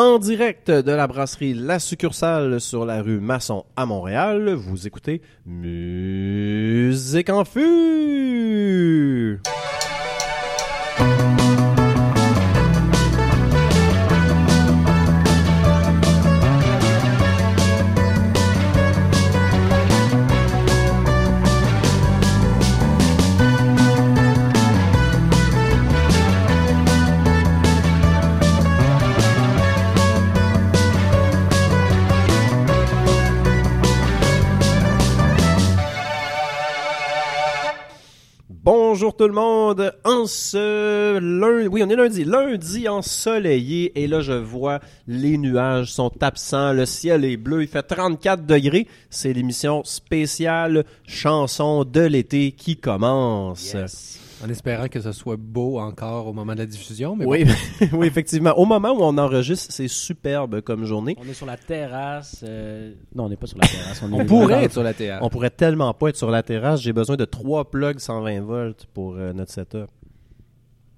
En direct de la brasserie La Succursale sur la rue Masson à Montréal, vous écoutez Musique en. Tout le monde, en ce lundi, oui on est lundi, lundi ensoleillé et là je vois les nuages sont absents, le ciel est bleu, il fait 34 degrés, c'est l'émission spéciale chanson de l'été qui commence. En espérant que ce soit beau encore au moment de la diffusion. Mais oui, oui, effectivement. Au moment où on enregistre, c'est superbe comme journée. On est sur la terrasse. euh, Non, on n'est pas sur la terrasse. On, pourrait être sur la terrasse. On pourrait tellement pas être sur la terrasse. J'ai besoin de trois plugs 120 volts pour euh, notre setup.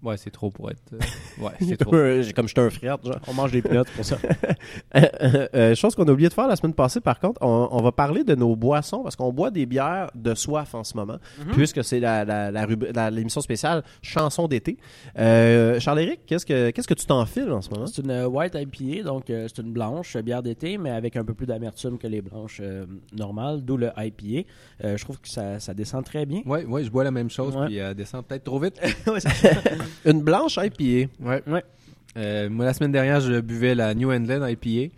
Ouais, c'est trop pour être. euh, Ouais, c'est trop. Comme j'étais un frère, genre. On mange des pinottes pour ça. Euh, euh, chose qu'on a oublié de faire la semaine passée, par contre, on, on va parler de nos boissons parce qu'on boit des bières de soif en ce moment, puisque c'est la, la, la l'émission spéciale chanson d'été. Euh, Charles-Éric, qu'est-ce que qu'est-ce que tu t'enfiles en ce moment? C'est une white IPA, donc euh, c'est une blanche, euh, bière d'été, mais avec un peu plus d'amertume que les blanches euh, normales, d'où le IPA. Euh, je trouve que ça, ça descend très bien. Ouais, ouais, je bois la même chose, Ouais. puis elle descend peut-être trop vite. Une blanche IPA. Ouais. Ouais. Euh, moi, la semaine dernière, je buvais la New England IPA.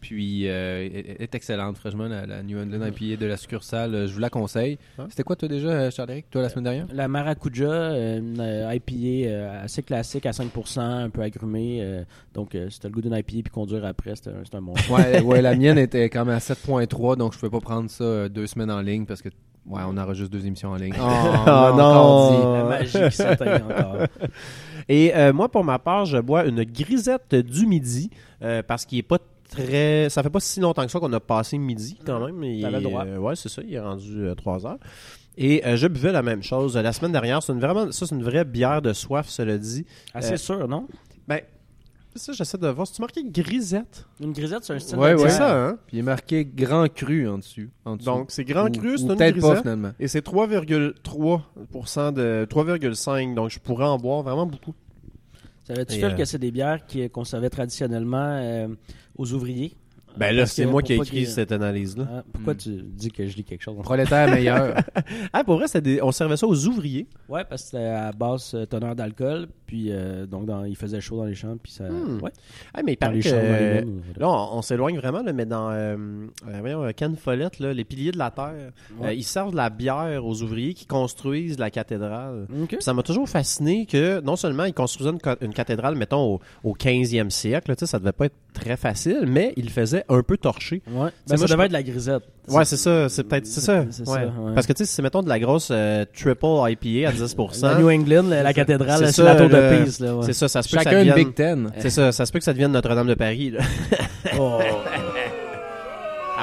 Puis, euh, elle est excellente, franchement, la, la New England IPA de la succursale. euh, Je vous la conseille. C'était quoi, toi, déjà, Charles-Éric, toi, la semaine dernière? La Maracuja, euh, une IPA assez classique à 5%, un peu agrumée. euh, donc, euh, t'as le goût d'une IPA puis conduire après, c'est un, bon choix. Ouais, ouais, la mienne était quand même à 7.3, donc je pouvais pas prendre ça deux semaines en ligne parce que, ouais, on aura juste deux émissions en ligne. Oh, Oh, on non. La magie qui encore. Et euh, moi, pour ma part, je bois une grisette du midi euh, parce qu'il est pas très. Ça fait pas si longtemps que ça qu'on a passé midi quand même. Il T'avais est- le droit. euh, ouais, c'est ça. Il est rendu 3 heures. Et euh, je buvais la même chose la semaine dernière. C'est une vraiment, ça, c'est une vraie bière de soif, cela dit. Assez Euh, sûr, non? Ben, ça, j'essaie de voir. Si tu marqué grisette, Une grisette, c'est un style Ouais, de ouais. ça, hein? Puis il est marqué grand cru en dessus. En dessous. Donc, c'est grand Ou- cru, c'est une peut-être pas, grisette. finalement. Et c'est 3,3% de 3,5. Donc, je pourrais en boire vraiment beaucoup. Savais-tu, Phil, euh, que c'est des bières qui- qu'on servait traditionnellement euh, aux ouvriers? Ben là, c'est moi qui ai écrit cette analyse-là. Ah, pourquoi Hmm. tu dis que je lis quelque chose? Prolétaire meilleur. Ah, pour vrai, c'était des- on servait ça aux ouvriers. Ouais, parce que c'était à basse euh, teneur d'alcool, puis euh, donc dans, il faisait chaud dans les champs, puis ça... Hmm. Ouais, Ah, mais il dans les que... champs, Là, on, on s'éloigne vraiment, là, mais dans euh, euh, voyons, euh, Ken Follett, là, les piliers de la terre, Ouais. euh, ils servent de la bière aux ouvriers qui construisent la cathédrale. Ok. Puis ça m'a toujours fasciné que non seulement ils construisaient une, ca- une cathédrale, mettons, au, au 15e siècle, là, ça devait pas être très facile, mais ils le un peu torcher. Ouais, moi, ben, ça devait être de la grisette. Ouais, c'est ça, c'est peut-être, c'est ça. C'est ouais. ça, ouais. Parce que, tu sais, si c'est, mettons, de la grosse euh, triple IPA à 10%, La New England, la, la cathédrale, C'est la tour le- de Pise. Là, ouais. c'est ça, ça se peut que ça Chacun une devienne... Big Ten. C'est ça, ça se peut que ça devienne Notre-Dame de Paris, là. Oh.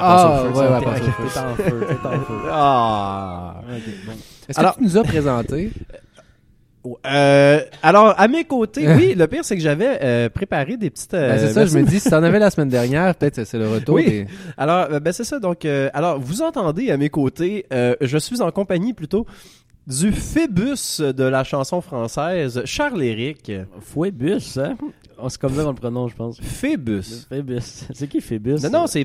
Ah, passe au feu, ouais, ouais, passe au T'es feu. en feu, t'es en feu. Ah. Est-ce Alors- que tu nous as présenté? Euh, alors, à mes côtés, oui, le pire, c'est que j'avais euh, préparé des petites... euh, Ben, c'est ça, je me dis, si t'en avais la semaine dernière, peut-être c'est le retour. Oui. des- Alors, ben, c'est ça. Donc, euh, alors, vous entendez à mes côtés, euh, je suis en compagnie plutôt du Phébus de la chanson française, Charles-Éric. Phoebus, hein? Oh, c'est comme ça qu'on le prononce, je pense. Phébus. Phoebus. C'est qui Phoebus? Non, non, c'est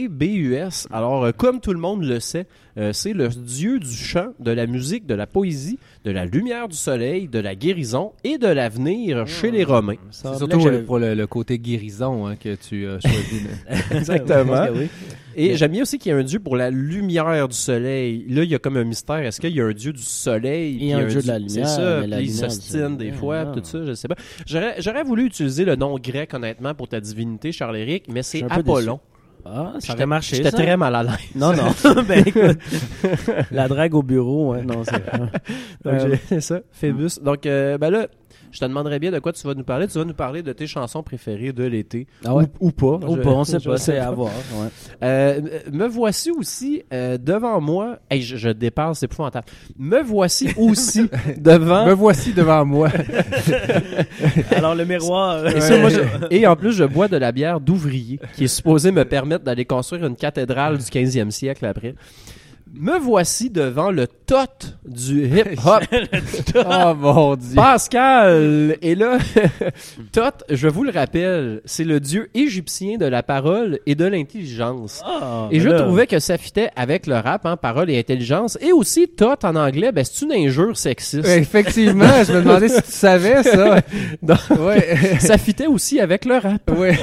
P-H-E-B-U-S. Alors, euh, comme tout le monde le sait, euh, c'est le dieu du chant, de la musique, de la poésie, de la lumière du soleil, de la guérison et de l'avenir chez les Romains. Ça C'est surtout j'avais- pour le, le côté guérison hein, que tu as choisi. Exactement. Oui. Et j'aime bien aussi qu'il y a un dieu pour la lumière du soleil. Là, il y a comme un mystère. Est-ce qu'il y a un dieu du soleil? Et puis un dieu de la C'est lumière, ça. mais la Puis il lumière du s'ostine soleil. des fois, ah. tout ça, je sais pas. J'aurais, voulu utiliser le nom grec, honnêtement, pour ta divinité, Charles-Éric, mais c'est un Apollon. Ah, ça aurait marché, J'étais très mal à l'aise. Non, non. ben, écoute, la drague au bureau, ouais, non, c'est... Donc, Euh, j'ai- ça, Phébus. Donc, euh, ben là, je te demanderais bien de quoi tu vas nous parler. Tu vas nous parler de tes chansons préférées de l'été. Ah ouais? Ou, ou pas. Ou Je- pas, on sait pas, c'est à voir. ouais. Euh, me voici aussi euh, devant moi. Hey, je, je dépasse, c'est épouvantable. Me voici aussi devant. Me voici devant moi. Alors, le miroir. Et, ça, moi, je- et en plus, je bois de la bière d'ouvrier qui est supposée me permettre d'aller construire une cathédrale du 15e siècle après. Me voici devant le tot du hip-hop. oh mon dieu. Pascal! Et là, Tot, je vous le rappelle, c'est le dieu égyptien de la parole et de l'intelligence. Ah, Et mais je là, trouvais que ça fitait avec le rap, hein, parole et intelligence. Et aussi, Tot en anglais, ben, c'est une injure sexiste. Effectivement, je me demandais si tu savais ça. Non. Ouais. ça fitait aussi avec le rap. ouais.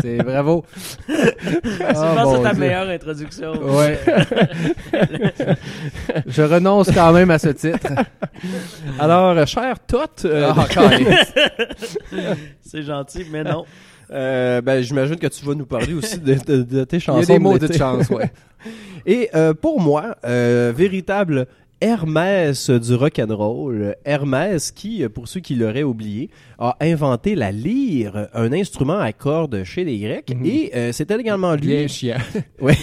C'est bravo. Je Oh, pense que c'est ta Dieu. meilleure introduction. Ouais. je renonce quand même à ce titre. Alors, euh, cher Tot, euh, Ah. C'est gentil, mais non. euh, ben, j'imagine que tu vas nous parler aussi de, de- de tes Il chansons. y a des mots de chance, ouais. Et euh, pour moi, euh, véritable Hermès du rock'n'roll, Hermès qui, pour ceux qui l'auraient oublié, a inventé la lyre, un instrument à cordes chez les Grecs, Mhm. et euh, c'était également Bien lui. chiant. Ouais.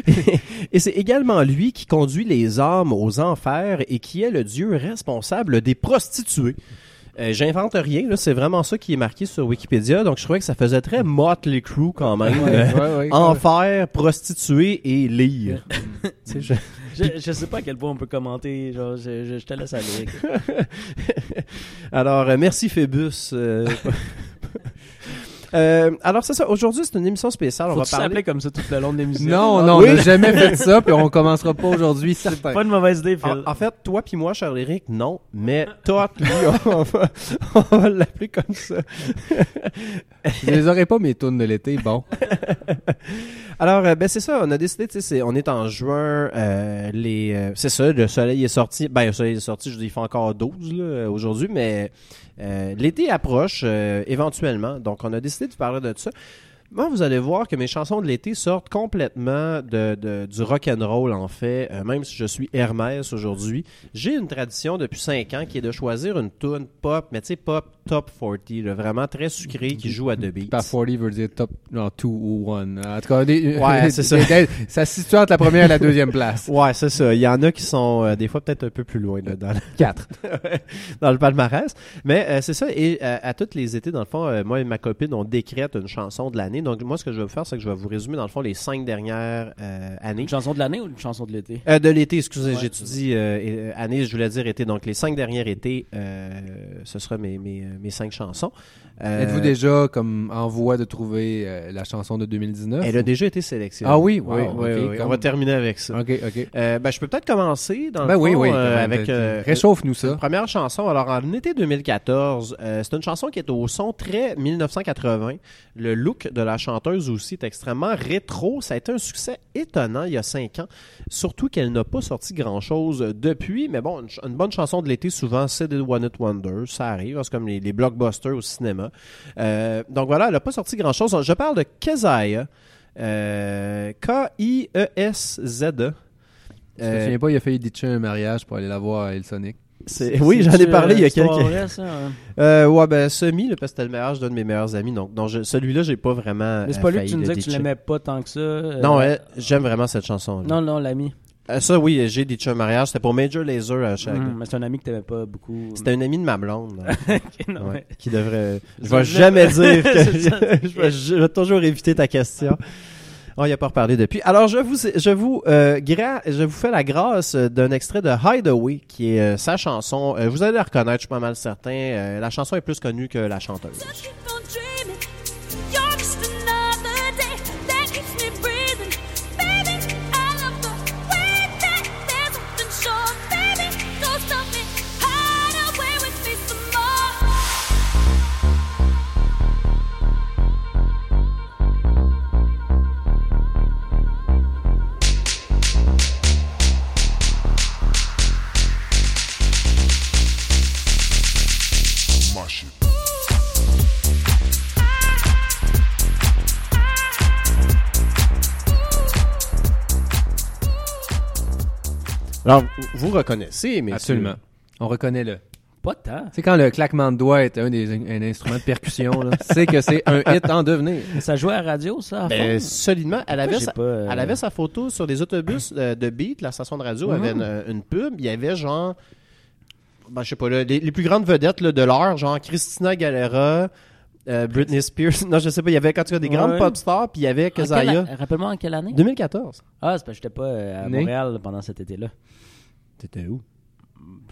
et c'est également lui qui conduit les âmes aux enfers et qui est le dieu responsable des prostituées. Euh, J'invente rien, là, c'est vraiment ça qui est marqué sur Wikipédia, donc je trouvais que ça faisait très Motley Crue quand même. Euh, Ouais, ouais. Enfer, prostituée et sais, je- Je, je sais pas à quel point on peut commenter. Genre, je, te laisse aller. Alors, euh, merci Phébus. euh, euh, alors, c'est ça. Aujourd'hui, c'est une émission spéciale. On Faut va parler. s'appeler comme ça tout le long de l'émission? Non, non, Oui. on n'a jamais fait ça, puis on commencera pas aujourd'hui, certain. Pas une mauvaise idée, Phil. En, en fait, toi puis moi, cher Eric, non. Mais toi, lui, on va, on va l'appeler comme ça. Je les aurais pas mes tunes de l'été, bon. Alors, euh, ben c'est ça. On a décidé, tu sais, on est en juin. euh, les, euh, c'est ça. Le soleil est sorti. Ben, le soleil est sorti. Je dis, il fait encore 12 là, euh, aujourd'hui, mais euh, l'été approche euh, éventuellement. Donc, on a décidé de parler de ça. Moi, vous allez voir que mes chansons de l'été sortent complètement de, de- du rock and roll en fait. Euh, même si je suis Hermès aujourd'hui, j'ai une tradition depuis 5 ans qui est de choisir une tune pop, mais tu sais pop top 40, là, vraiment très sucré qui joue à deux beats. Par 40 veut dire top, non, 2 ou 1. En tout cas, des- Ouais, c'est ça. des- ça se situe entre la première et la deuxième place. Ouais, c'est ça. Il y en a qui sont euh, des fois peut-être un peu plus loin là, dans, le, 4. dans le palmarès. Mais euh, c'est ça. Et euh, à tous les étés, dans le fond, moi et ma copine, on décrète une chanson de l'année. Donc moi, ce que je vais vous faire, c'est que je vais vous résumer, dans le fond, les cinq dernières euh, années. Une chanson de l'année ou une chanson de l'été? Euh, de l'été, excusez, Ouais. j'étudie euh, euh, année, je voulais dire été. Donc les cinq dernières étés, euh, ce sera mes, mes, mes cinq chansons. Euh, Êtes-vous déjà comme en voie de trouver euh, la chanson de 2019? Elle a déjà été sélectionnée. Ah oui? oui, Wow, oui, ok, oui. comme- On va terminer avec ça. Ok, ok. Euh, ben, je peux peut-être commencer dans Ben le oui, fond, euh, avec euh, Réchauffe-nous ça. première chanson, alors en été 2014, euh, c'est une chanson qui est au son très 1980. Le look de la chanteuse aussi est extrêmement rétro. Ça a été un succès étonnant il y a cinq ans. Surtout qu'elle n'a pas sorti grand-chose depuis. Mais bon, une, bonne chanson de l'été, souvent, c'est des One It Wonder. Ça arrive. C'est comme les, les blockbusters au cinéma. Euh, donc voilà, elle n'a pas sorti grand-chose. Je parle de Kezaya. Euh, K-I-E-S-Z-E. Je me Euh, souviens pas, il a failli ditcher un mariage pour aller la voir à Elsonic. C'est- oui, j'en ai parlé il y a quelques... Vrai, ça, hein? Euh, ouais, ben, semi, là, parce que c'était le mariage d'un de mes meilleurs amis. Donc, non, je- celui-là, j'ai pas vraiment. Mais c'est euh, pas lui que tu nous le disais que tu l'aimais pas tant que ça. euh, Non, ouais, j'aime vraiment cette chanson. Non, non, l'ami. ça, oui, j'ai ditché un mariage. C'était pour Major Laser à chaque. Hum, mais c'est un ami que t'aimais pas beaucoup. C'était un ami de ma blonde. là. Ok, non, Ouais, mais- Qui devrait. Je vais jamais dire que. Vais, je vais toujours éviter ta question. On y a pas reparlé depuis. Alors, je vous, je vous, euh, je vous fais la grâce euh, d'un extrait de Hideaway, qui est euh, sa chanson. Euh, vous allez la reconnaître, je suis pas mal certain. La chanson est plus connue que la chanteuse. Alors, vous reconnaissez, mais Absolument. On reconnaît le. Pas tant. C'est quand le claquement de doigts est un des un instrument de percussion, là. c'est que c'est un hit en devenir. Ça jouait à la radio, ça, à Ben, fond? solidement. Elle avait, sa, pas, euh, elle avait sa photo sur des autobus euh, de Beat, la station de radio Mhm. avait une, une pub. Il y avait genre, ben, je sais pas, là, les, les plus grandes vedettes là, de l'heure, genre Christina Aguilera, euh, Britney Spears. Non, je sais pas, il y avait en tout cas des Ouais. grandes pop stars, puis il y avait En quelle Kezaya. a- Rappelle-moi en quelle année? 2014. Ah, c'est parce que j'étais pas euh, à Né? Montréal pendant cet été-là. T'étais où?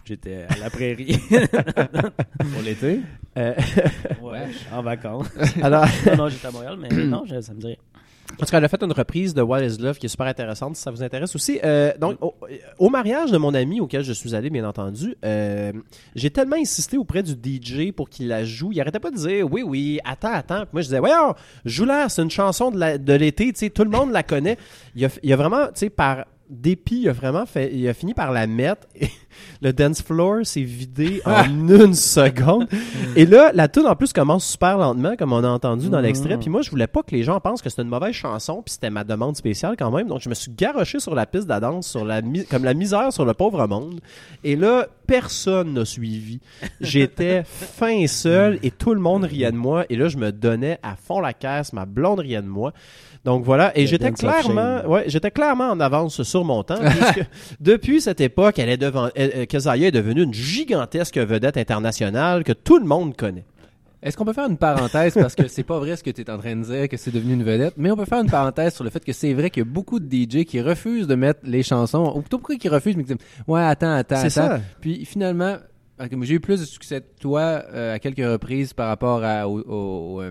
J'étais à la prairie. Pour l'été? Euh, ouais, en vacances. alors, non, non, j'étais à Montréal, mais non, je- ça me dirait. En tout cas, elle a fait une reprise de What is Love qui est super intéressante, si ça vous intéresse aussi. Euh, donc, au, au mariage de mon ami auquel je suis allé, bien entendu, euh, j'ai tellement insisté auprès du DJ pour qu'il la joue. Il arrêtait pas de dire oui, oui, attends, attends. Puis moi, je disais, voyons, joue-la, c'est une chanson de la- de l'été, tu sais, tout le monde la connaît. Il a, il a vraiment, tu sais, par dépit, il a vraiment fait, il a fini par la mettre. Et le dance floor s'est vidé en une seconde. Et là, la tune en plus commence super lentement, comme on a entendu dans l'extrait. Mhm. Puis moi, je voulais pas que les gens pensent que c'était une mauvaise chanson, puis c'était ma demande spéciale quand même. Donc, je me suis garoché sur la piste de la danse, sur la comme la misère sur le pauvre monde. Et là, personne n'a suivi. J'étais fin seul et tout le monde riait de moi. Et là, je me donnais à fond la caisse. Ma blonde riait de moi. Donc voilà, et j'étais clairement, ouais, j'étais clairement en avance sur mon temps. puisque depuis cette époque, elle est devant, euh, est devenue une gigantesque vedette internationale que tout le monde connaît. Est-ce qu'on peut faire une parenthèse parce que c'est pas vrai ce que tu es en train de dire que c'est devenu une vedette, mais on peut faire une parenthèse sur le fait que c'est vrai qu'il y a beaucoup de DJ qui refusent de mettre les chansons ou plutôt pourquoi qui refusent mais qui disent ouais attends attends C'est attends ça. puis finalement j'ai eu plus de succès que toi euh, à quelques reprises par rapport à, au, au- euh,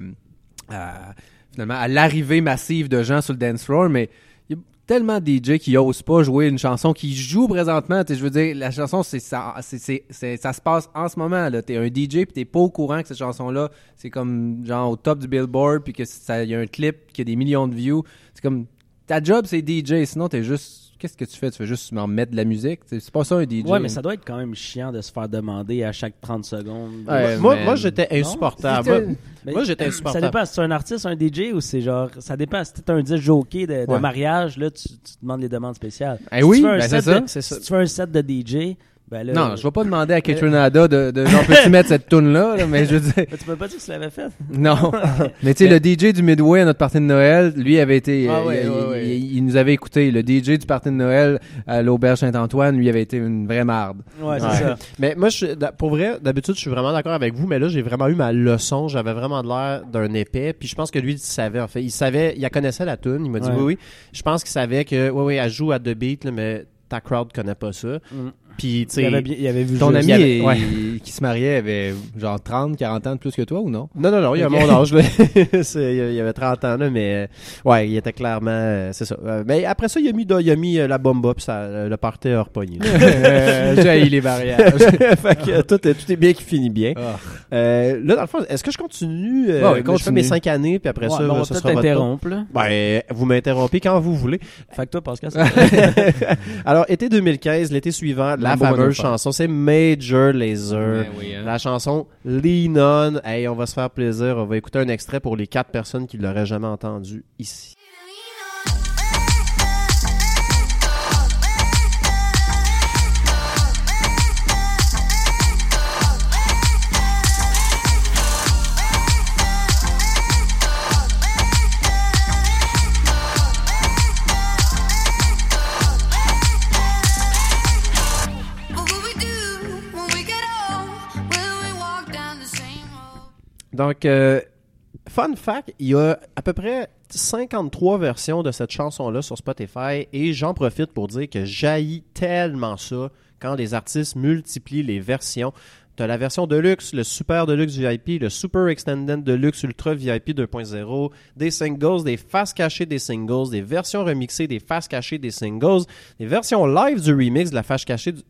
à- à l'arrivée massive de gens sur le dance floor mais il y a tellement de DJ qui osent pas jouer une chanson qui joue présentement. Tu je veux dire, la chanson, c'est ça, ça se passe en ce moment. Là, t'es un DJ puis t'es pas au courant que cette chanson-là, c'est comme genre au top du Billboard puis ça, y a un clip qui a des millions de views. C'est comme ta job, c'est DJ. Sinon, t'es juste, qu'est-ce que tu fais? Tu fais juste m'en mettre de la musique? C'est pas ça un DJ. Ouais, mais ça doit être quand même chiant de se faire demander à chaque 30 secondes. Ouais, moi, moi, j'étais insupportable. Moi, Mais moi, j'étais Ça insupportable. dépend si c'est un artiste, un DJ ou c'est genre. Ça dépend. Si t'es un disque jockey de, de Ouais. mariage, là, tu, tu demandes les demandes spéciales. Eh Si oui, tu fais un ben set c'est ça. ça. Si tu fais un set de DJ, ben là. Non, je vais pas demander à Ketronada de, de genre, peux-tu mettre cette tune là, mais je veux dire, Mais tu peux pas dire que tu l'avais fait. Non. Mais tu sais, le DJ du Midway à notre partie de Noël, lui avait été. Ah euh, ouais, il, ouais, ouais. il- il nous avait écouté. Le DJ du party de Noël à l'Auberge Saint-Antoine, lui avait été une vraie marde. Ouais, c'est Ouais. ça. Mais moi, je, suis- pour vrai, d'habitude, je suis vraiment d'accord avec vous, mais là, j'ai vraiment eu ma leçon. J'avais vraiment de l'air d'un épais. Puis je pense que lui, il savait, en fait. Il savait, il connaissait la tune. Il m'a dit Ouais. oui, oui. Je pense qu'il savait que, oui, oui, elle joue à The Beat, là, mais ta crowd connaît pas ça. Mm. Puis, tu sais. Ton ami y avait- ouais. qui se mariait avait genre 30, 40 ans de plus que toi ou non? Non, non, non, il a Ok. mon âge. là. Il y avait 30 ans, là, mais euh, ouais, il était clairement. euh, c'est ça. Euh, mais après ça, il a mis, il a mis euh, la bomba, puis ça, le party a repogné. Euh, J'ai les barrières. fait que tout, est- tout est bien qui finit bien. Ah. Euh, là, dans le fond, est-ce que je continue? euh, je fais mes 5 années, puis après Ouais, ça, mais on va ça sera votre. Ben, vous m'interrompez quand vous voulez. Fait que toi, Pascal, Alors, été 2015, l'été suivant, la fameuse chanson, c'est Major Laser. Ben oui, hein. La chanson Lean On. Hey, on va se faire plaisir. On va écouter un extrait pour les quatre personnes qui l'auraient jamais entendu ici. Donc, euh, fun fact, il y a à peu près 53 versions de cette chanson-là sur Spotify et j'en profite pour dire que jaillit tellement ça quand les artistes multiplient les versions. Tu la version Deluxe, le Super Deluxe VIP, le Super Extended Deluxe Ultra VIP 2.0, des singles, des faces cachées des singles, des versions remixées des faces cachées des singles, des versions live du remix de la face cachée du...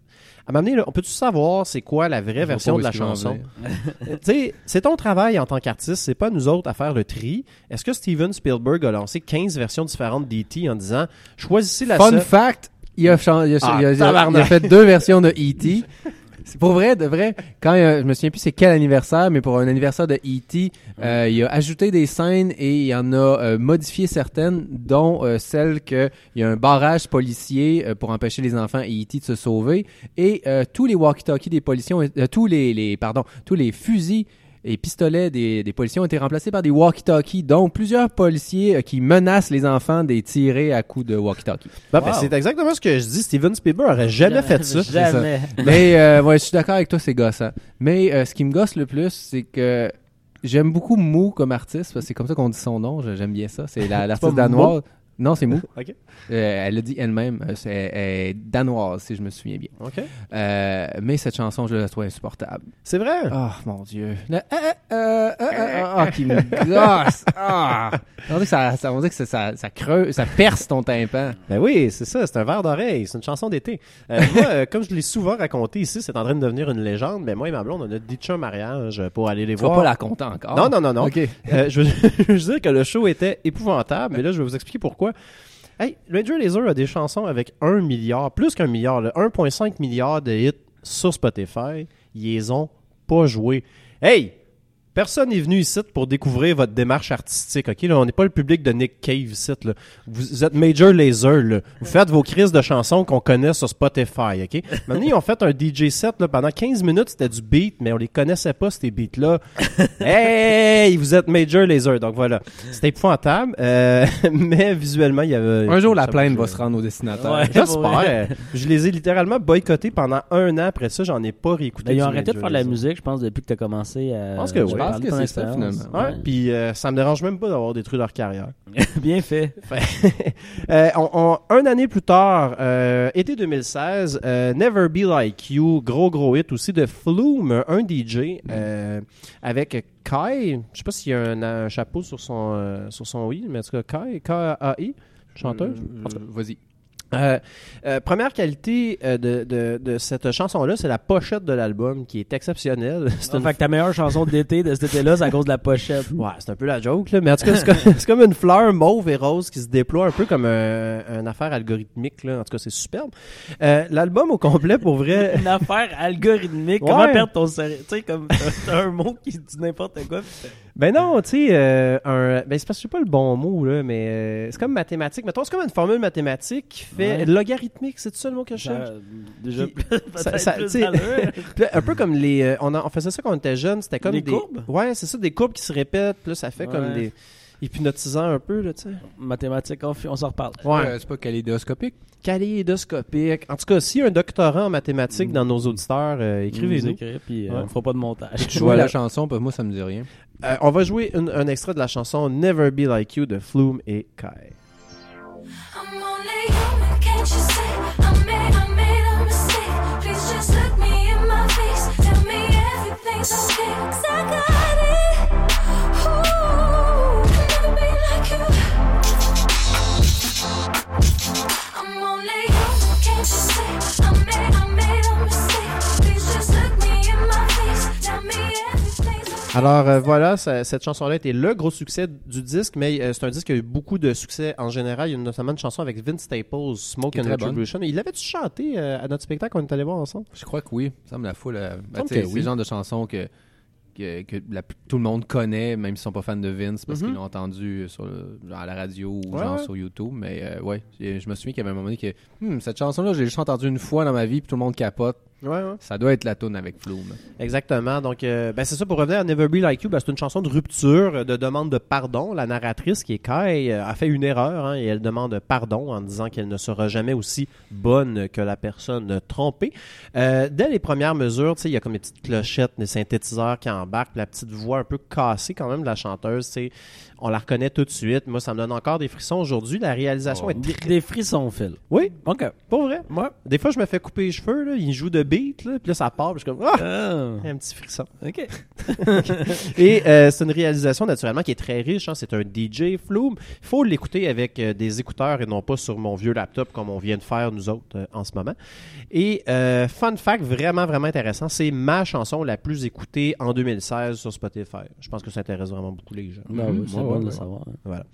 À m'amener, on peut-tu savoir c'est quoi la vraie version de la chanson? venir. Tu sais, c'est ton travail en tant qu'artiste, c'est pas nous autres à faire le tri. Est-ce que Steven Spielberg a lancé 15 versions différentes d'E.T. en disant choisissez la Fun seule. fact, il a, il a- Ah, il il a fait deux versions de E.T. C'est pour vrai, de vrai. Quand euh, je me souviens plus c'est quel anniversaire, mais pour un anniversaire de E.T., euh, il a ajouté des scènes et il en a euh, modifié certaines, dont euh, celle que il y a un barrage policier euh, pour empêcher les enfants et E.T. de se sauver. Et euh, tous les walkie-talkies des policiers, ont- euh, tous les, les pardon, tous les fusils et pistolets des, des policiers ont été remplacés par des walkie-talkies. Donc plusieurs policiers euh, qui menacent les enfants de les tirer à coups de walkie-talkie. Bon, ben, Wow. c'est exactement ce que je dis. Steven Spielberg aurait jamais fait ça. Jamais. Mais euh, ouais, je suis d'accord avec toi, c'est gossant. Mais euh, ce qui me gosse le plus, c'est que j'aime beaucoup Mou comme artiste, parce que c'est comme ça qu'on dit son nom, j'aime bien ça. C'est la- l'artiste pas danoise. Non, c'est Mou. Euh, elle l'a dit elle-même, euh, c'est elle est danoise, si je me souviens bien. OK. Euh, mais cette chanson, je la trouve insupportable. C'est vrai? Oh mon dieu. Le, euh, ah, qui me gosse. Ah. On dirait que ça, ça, on dirait que ça, ça, ça creuse, ça perce ton tympan. Ben oui, c'est ça, c'est un verre d'oreille, c'est une chanson d'été. Moi, comme je l'ai souvent raconté ici, c'est en train de devenir une légende, mais moi et ma blonde, on a ditché un mariage pour aller les Tu vas voir. pas la compter encore. Non, non, non, non. Ok. Je, veux, je veux dire que le show était épouvantable, mais là, je vais vous expliquer pourquoi. Hey, Ranger Laser a des chansons avec 1 milliard, plus qu'un milliard, là, 1,5 milliard de hits sur Spotify. Ils les ont pas joués. Hey! Personne n'est venu ici pour découvrir votre démarche artistique, ok? Là, on n'est pas le public de Nick Cave ici, là. Vous êtes Major Laser, là. Vous faites vos crises de chansons qu'on connaît sur Spotify, ok? Maintenant, ils ont fait un DJ set, là, pendant 15 minutes, c'était du beat, mais on les connaissait pas, ces beats-là. hey! Vous êtes Major Laser, donc voilà. C'était épouvantable, euh, mais visuellement, il y avait... Un jour, la plainte va se rendre au destinataire. Ouais. J'espère. Je les ai littéralement boycottés pendant un an. Après ça, j'en ai pas réécouté. Ben, ils ont arrêté de faire de la musique, je pense, depuis que tu as commencé à. Je pense que oui. Pense que c'est ça, finalement. Ouais, puis euh, ça me dérange même pas d'avoir détruit leur carrière. Bien fait. Euh, on, on- un année plus tard, euh, été 2016, euh, Never Be Like You, gros gros hit aussi de Flume, un DJ euh, avec Kai. Je sais pas s'il y a un, un chapeau sur son euh, sur son i, mais en tout cas Kai, K-A-I, chanteuse. En tout cas, Euh, Vas-y. Euh, euh, première qualité euh, de, de, de cette chanson-là, c'est la pochette de l'album qui est exceptionnelle. C'est En une fait que ta meilleure chanson d'été de cet été-là, c'est à cause de la pochette. Ouais, c'est un peu la joke, là. Mais en tout cas, c'est comme, une fleur mauve et rose qui se déploie un peu comme un, une affaire algorithmique, là. En tout cas, c'est superbe. Euh, L'album au complet, pour vrai. Une affaire algorithmique. Ouais. Comment perdre ton sérieux? Tu sais, comme un mot qui dit n'importe quoi. Ben non, tu sais, euh, un. Ben, c'est parce que je sais pas le bon mot, là, mais euh, c'est comme mathématique. Mettons, c'est comme une formule mathématique fait Ouais. logarithmique, c'est ça le mot que je cherche? déjà, ça- ça- plus tu un peu comme les. euh, on, on faisait ça quand on était jeunes, c'était comme Des des. courbes? Ouais, c'est ça, des courbes qui se répètent, puis là, ça fait comme des. hypnotisant un peu, là, tu sais. Mathématiques, on, on s'en reparle. Ouais. Euh, c'est pas kaléidoscopique? Kaléidoscopique. En tout cas, s'il y a un doctorat en mathématiques dans nos auditeurs, euh, Nous écrivez-nous. écrire, puis euh, Ouais. on fera pas de montage. Jouer Voilà. la chanson, que moi, ça me dit rien. Euh, on va jouer un extrait de la chanson Never Be Like You de Flume et Kai. 'Cause I got Alors euh, voilà, ça- cette chanson-là était le gros succès du disque, mais euh, c'est un disque qui a eu beaucoup de succès en général. Il y a notamment une chanson avec Vince Staples, Smoke and. Retribution. Il l'avait-tu chanté euh, à notre spectacle qu'on est allé voir ensemble? Je crois que oui. Ça me la foule. ben, c'est oui. le genre de chanson que, que, que la- tout le monde connaît, même s'ils sont pas fans de Vince, parce Mhm. qu'ils l'ont entendu sur le- genre à la radio ou Ouais, genre ouais. sur YouTube. Mais ouais, je je me souviens qu'il y avait un moment donné que Hmm, cette chanson-là, j'ai juste entendu une fois dans ma vie, puis tout le monde capote. Ouais, ouais. Ça doit être la tune avec Flume. Exactement. Donc, euh, ben, c'est ça pour revenir à Never Be Like You. Ben, c'est une chanson de rupture, de demande de pardon. La narratrice, qui est Kai, euh, a fait une erreur hein, et elle demande pardon en disant qu'elle ne sera jamais aussi bonne que la personne trompée. Euh, dès les premières mesures, il y a comme des petites clochettes, des synthétiseurs qui embarquent, la petite voix un peu cassée quand même de la chanteuse. On la reconnaît tout de suite. Moi, ça me donne encore des frissons aujourd'hui. La réalisation Oh. est Des, très... des frissons, Phil. Oui, OK. pour vrai. Moi. Des fois, je me fais couper les cheveux. Là, il joue de beat, là, puis là, ça part. puis je suis comme... Ah! Ah. Un petit frisson. OK. Et euh, c'est une réalisation naturellement qui est très riche. hein. C'est un DJ Flume. Il faut l'écouter avec euh, des écouteurs et non pas sur mon vieux laptop comme on vient de faire nous autres euh, en ce moment. Et euh, fun fact vraiment vraiment intéressant, c'est ma chanson la plus écoutée en 2016 sur Spotify. Je pense que ça intéresse vraiment beaucoup les gens. Ben Ouais, bon ouais, de le ouais. savoir. Voilà.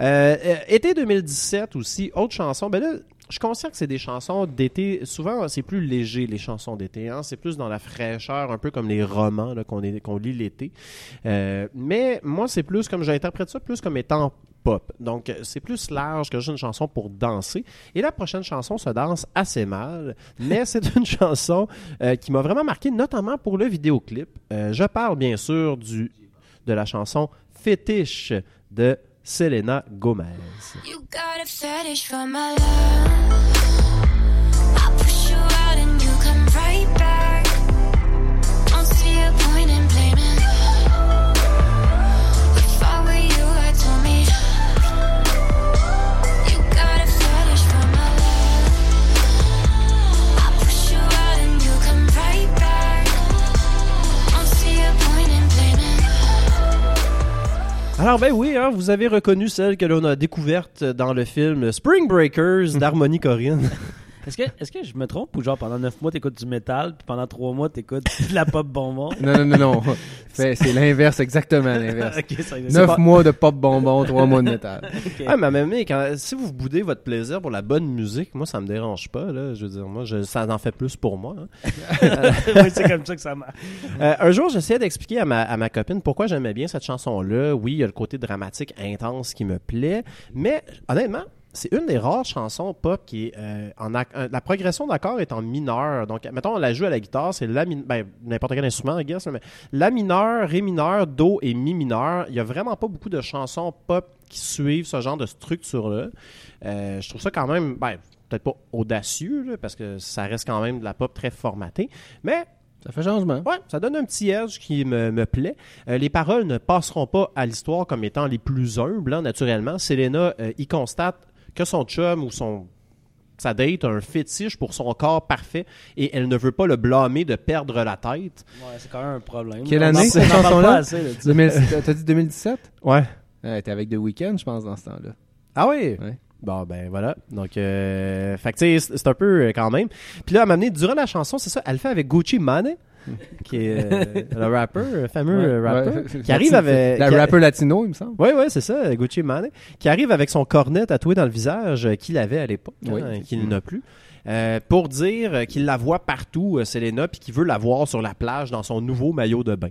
Euh, été 2017 aussi, autre chanson. Ben là, je suis conscient que c'est des chansons d'été. Souvent, c'est plus léger, les chansons d'été. Hein? C'est plus dans la fraîcheur, un peu comme les romans qu'on lit l'été. Euh, mais moi, c'est plus comme j'interprète ça plus comme étant pop. Donc, c'est plus large que juste une chanson pour danser. Et la prochaine chanson se danse assez mal, mais c'est une chanson euh, qui m'a vraiment marqué, notamment pour le vidéoclip. Euh, je parle bien sûr du, de la chanson Fétiche de Selena Gomez. You got a Alors ben oui, hein, vous avez reconnu celle que l'on a découverte dans le film Spring Breakers d'Harmonie Corinne. Est-ce que, est-ce que je me trompe ou genre pendant 9 mois t'écoutes du métal puis pendant 3 mois t'écoutes de la pop bonbon? Non, non, non, non. C'est l'inverse, exactement l'inverse. Ok, ça- c'est Neuf pas- mois de pop bonbon, trois mois de métal. ok. Ah, mais même, quand, si vous boudez votre plaisir pour la bonne musique, moi, ça me dérange pas. Là. Je veux dire, moi, je- ça en fait plus pour moi. hein. Ouais, c'est comme ça que ça marche. Euh, un jour, j'essayais d'expliquer à ma, à ma copine pourquoi j'aimais bien cette chanson-là. Oui, il y a le côté dramatique intense qui me plaît, mais honnêtement, c'est une des rares chansons pop qui est euh, en euh, la progression d'accords est en mineur. Donc, mettons, on la joue à la guitare, c'est la min- ben, n'importe quel instrument, I guess, mais la mineur, ré mineur, do et mi mineur. Il y a vraiment pas beaucoup de chansons pop qui suivent ce genre de structure-là. Euh, je trouve ça quand même, ben, peut-être pas audacieux, là, parce que ça reste quand même de la pop très formatée, mais Ça fait changement. Ouais, ça donne un petit edge qui me, me plaît. Euh, les paroles ne passeront pas à l'histoire comme étant les plus humbles, hein, naturellement. Selena euh, y constate que son chum ou son sa date a un fétiche pour son corps parfait et elle ne veut pas le blâmer de perdre la tête. Ouais, c'est quand même un problème. Quelle année, cette chanson-là? pas assez, là, tu sais. 2000 T'as dit 2017? Ouais. Ouais, t'es avec The Weeknd, je pense, dans ce temps-là. Ah oui? Ouais. Bon, ben voilà. Donc, euh, fait que, tu sais, c'est un peu euh, quand même. Puis là, à m'amener, durant la chanson, c'est ça, elle le fait avec Gucci Mane, qui est euh, le rappeur, le fameux Ouais. euh, rappeur, Ouais. qui arrive avec... La qui a- rapper latino, il me semble. Oui, oui, c'est ça, Gucci Mane, qui arrive avec son cornet tatoué dans le visage euh, qu'il avait à l'époque, hein, Oui, qu'il effectivement. n'a plus, euh, pour dire qu'il la voit partout, euh, Selena, puis qu'il veut la voir sur la plage dans son nouveau maillot de bain.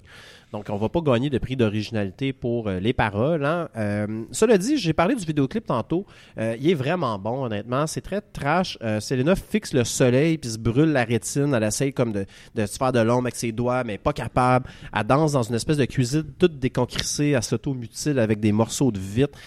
Donc, on va pas gagner de prix d'originalité pour euh, les paroles. Hein. Euh, cela dit, j'ai parlé du vidéoclip tantôt. Il est vraiment bon, honnêtement. C'est très trash. Selena fixe le soleil puis se brûle la rétine. Elle essaye comme de, de se faire de l'ombre avec ses doigts, mais pas capable. Elle danse dans une espèce de cuisine toute déconcrissée. Elle s'automutile avec des morceaux de vitre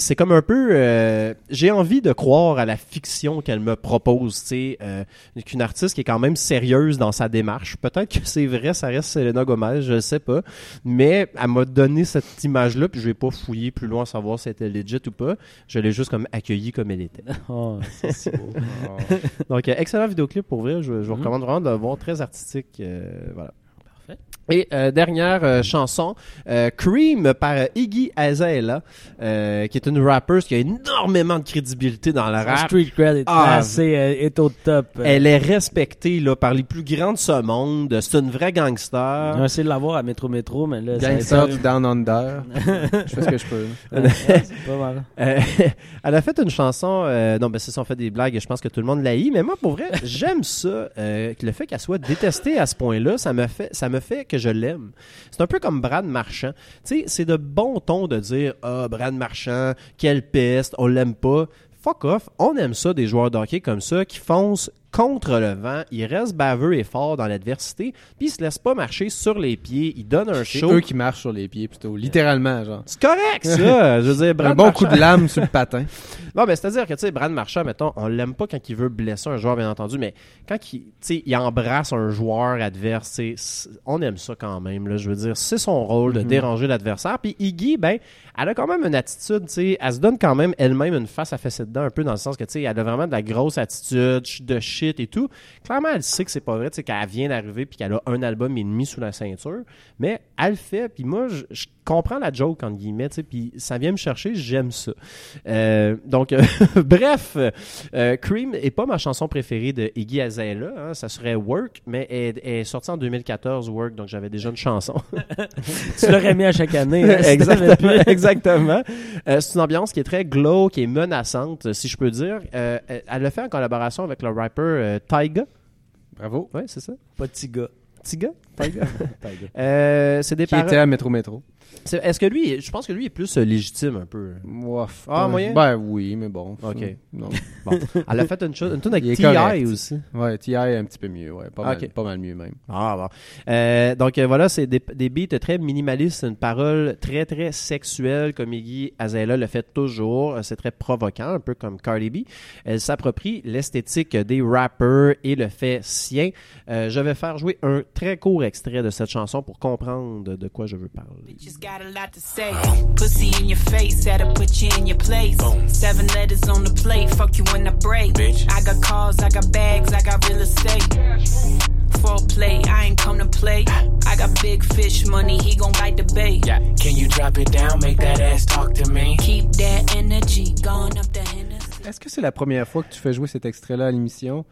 c'est comme un peu euh, j'ai envie de croire à la fiction qu'elle me propose tu sais euh, qu'une artiste qui est quand même sérieuse dans sa démarche. Peut-être que c'est vrai ça reste Selena Gomez je sais pas. Mais elle m'a donné cette image là puis je vais pas fouiller plus loin à savoir si c'était legit ou pas. Je l'ai juste comme accueillie comme elle était. Oh, c'est si beau. donc euh, excellent vidéoclip pour vrai. Je, je vous recommande vraiment de le voir. Très artistique euh, voilà. Et euh, dernière euh, chanson, euh, Cream par Iggy Azalea, euh, qui est une rappeuse qui a énormément de crédibilité dans Son rap. street cred est Ah, assez euh, est au top. Euh, Elle est respectée là, par les plus grands de ce monde. C'est une vraie gangster. essayé de l'avoir à Métro Métro, mais là, Gangster du Down Under. je fais ce que je peux. Ouais, pas mal. Euh, elle a fait une chanson. euh, non, ben c'est ça, on fait des blagues. Je pense que tout le monde l'a Mais moi, pour vrai, j'aime ça. euh, le fait qu'elle soit détestée à ce point-là, ça me fait, ça me fait que je l'aime. C'est un peu comme Brad Marchand. Tu sais, c'est de bon ton de dire ah Brad Marchand, quelle peste, on l'aime pas. Fuck off, on aime ça des joueurs de hockey comme ça qui foncent contre le vent, ils restent baveux et forts dans l'adversité, puis ils se laissent pas marcher sur les pieds, ils donnent un C'est show. eux qui marchent sur les pieds plutôt, littéralement, genre. C'est correct ça, je veux dire Un bon Marchand- coup de lame sur le patin. non, ben, c'est-à-dire que, tu sais, Brad Marchand, mettons, on l'aime pas quand il veut blesser un joueur, bien entendu, mais quand il, tu sais, il embrasse un joueur adverse, c'est- on aime ça quand même, là. Je veux dire, c'est son rôle de déranger l'adversaire. Puis Iggy, ben, elle a quand même une attitude, tu sais, elle se donne quand même elle-même une face à fesser dedans, un peu dans le sens que, tu sais, elle a vraiment de la grosse attitude, de shit et tout. Clairement, elle sait que c'est pas vrai, tu sais, qu'elle vient d'arriver puis qu'elle a un album et demi sous la ceinture, mais elle le fait, puis moi, je, je comprends la joke, entre guillemets, puis ça vient me chercher, j'aime ça. Euh, donc, bref, euh, Cream est pas ma chanson préférée de Iggy Azalea. hein, ça serait Work, mais elle, elle est sortie en 2014, Work, donc j'avais déjà une chanson. tu l'aurais mis à chaque année. hein, exactement. exactement. Euh, c'est une ambiance qui est très glow, qui est menaçante, si je peux dire. Elle l'a fait en collaboration avec le rapper euh, Tyga. Bravo. Ouais, c'est ça. Pas petit gars. Tyga? Tyga. Euh, c'est des Qui était à Métro Métro. Est-ce que lui, je pense que lui est plus euh, légitime un peu. Ouaf. Ah, Ouais. moyen? Ben oui, mais bon. Ok. Non. Bon. Elle a fait une, chose, une tune avec Il est T.I. correct. aussi. Ouais, T.I. est un petit peu mieux, ouais. Pas, Ok. mal, pas mal mieux même. Ah bon. Euh, donc euh, voilà, c'est des, des beats très minimalistes, une parole très très sexuelle comme Iggy Azalea le fait toujours. Euh, C'est très provoquant, un peu comme Cardi B. Elle s'approprie l'esthétique des rappers et le fait sien. Euh, je vais faire jouer un très court extrait de cette chanson pour comprendre de quoi je veux parler. Just got a lot to say. Pussy in your face, that'll put you in your place. Seven letters on the plate, fuck you when I break. I got cars, I got bags, I got real estate. Full play, I ain't come to play. I got big fish money, he gon' bite the bait. Yeah. Can you drop it down? Make that ass talk to me? Keep that energy going up the Hennessy. Est-ce que c'est la première fois que tu fais jouer cet extrait-là à l'émission?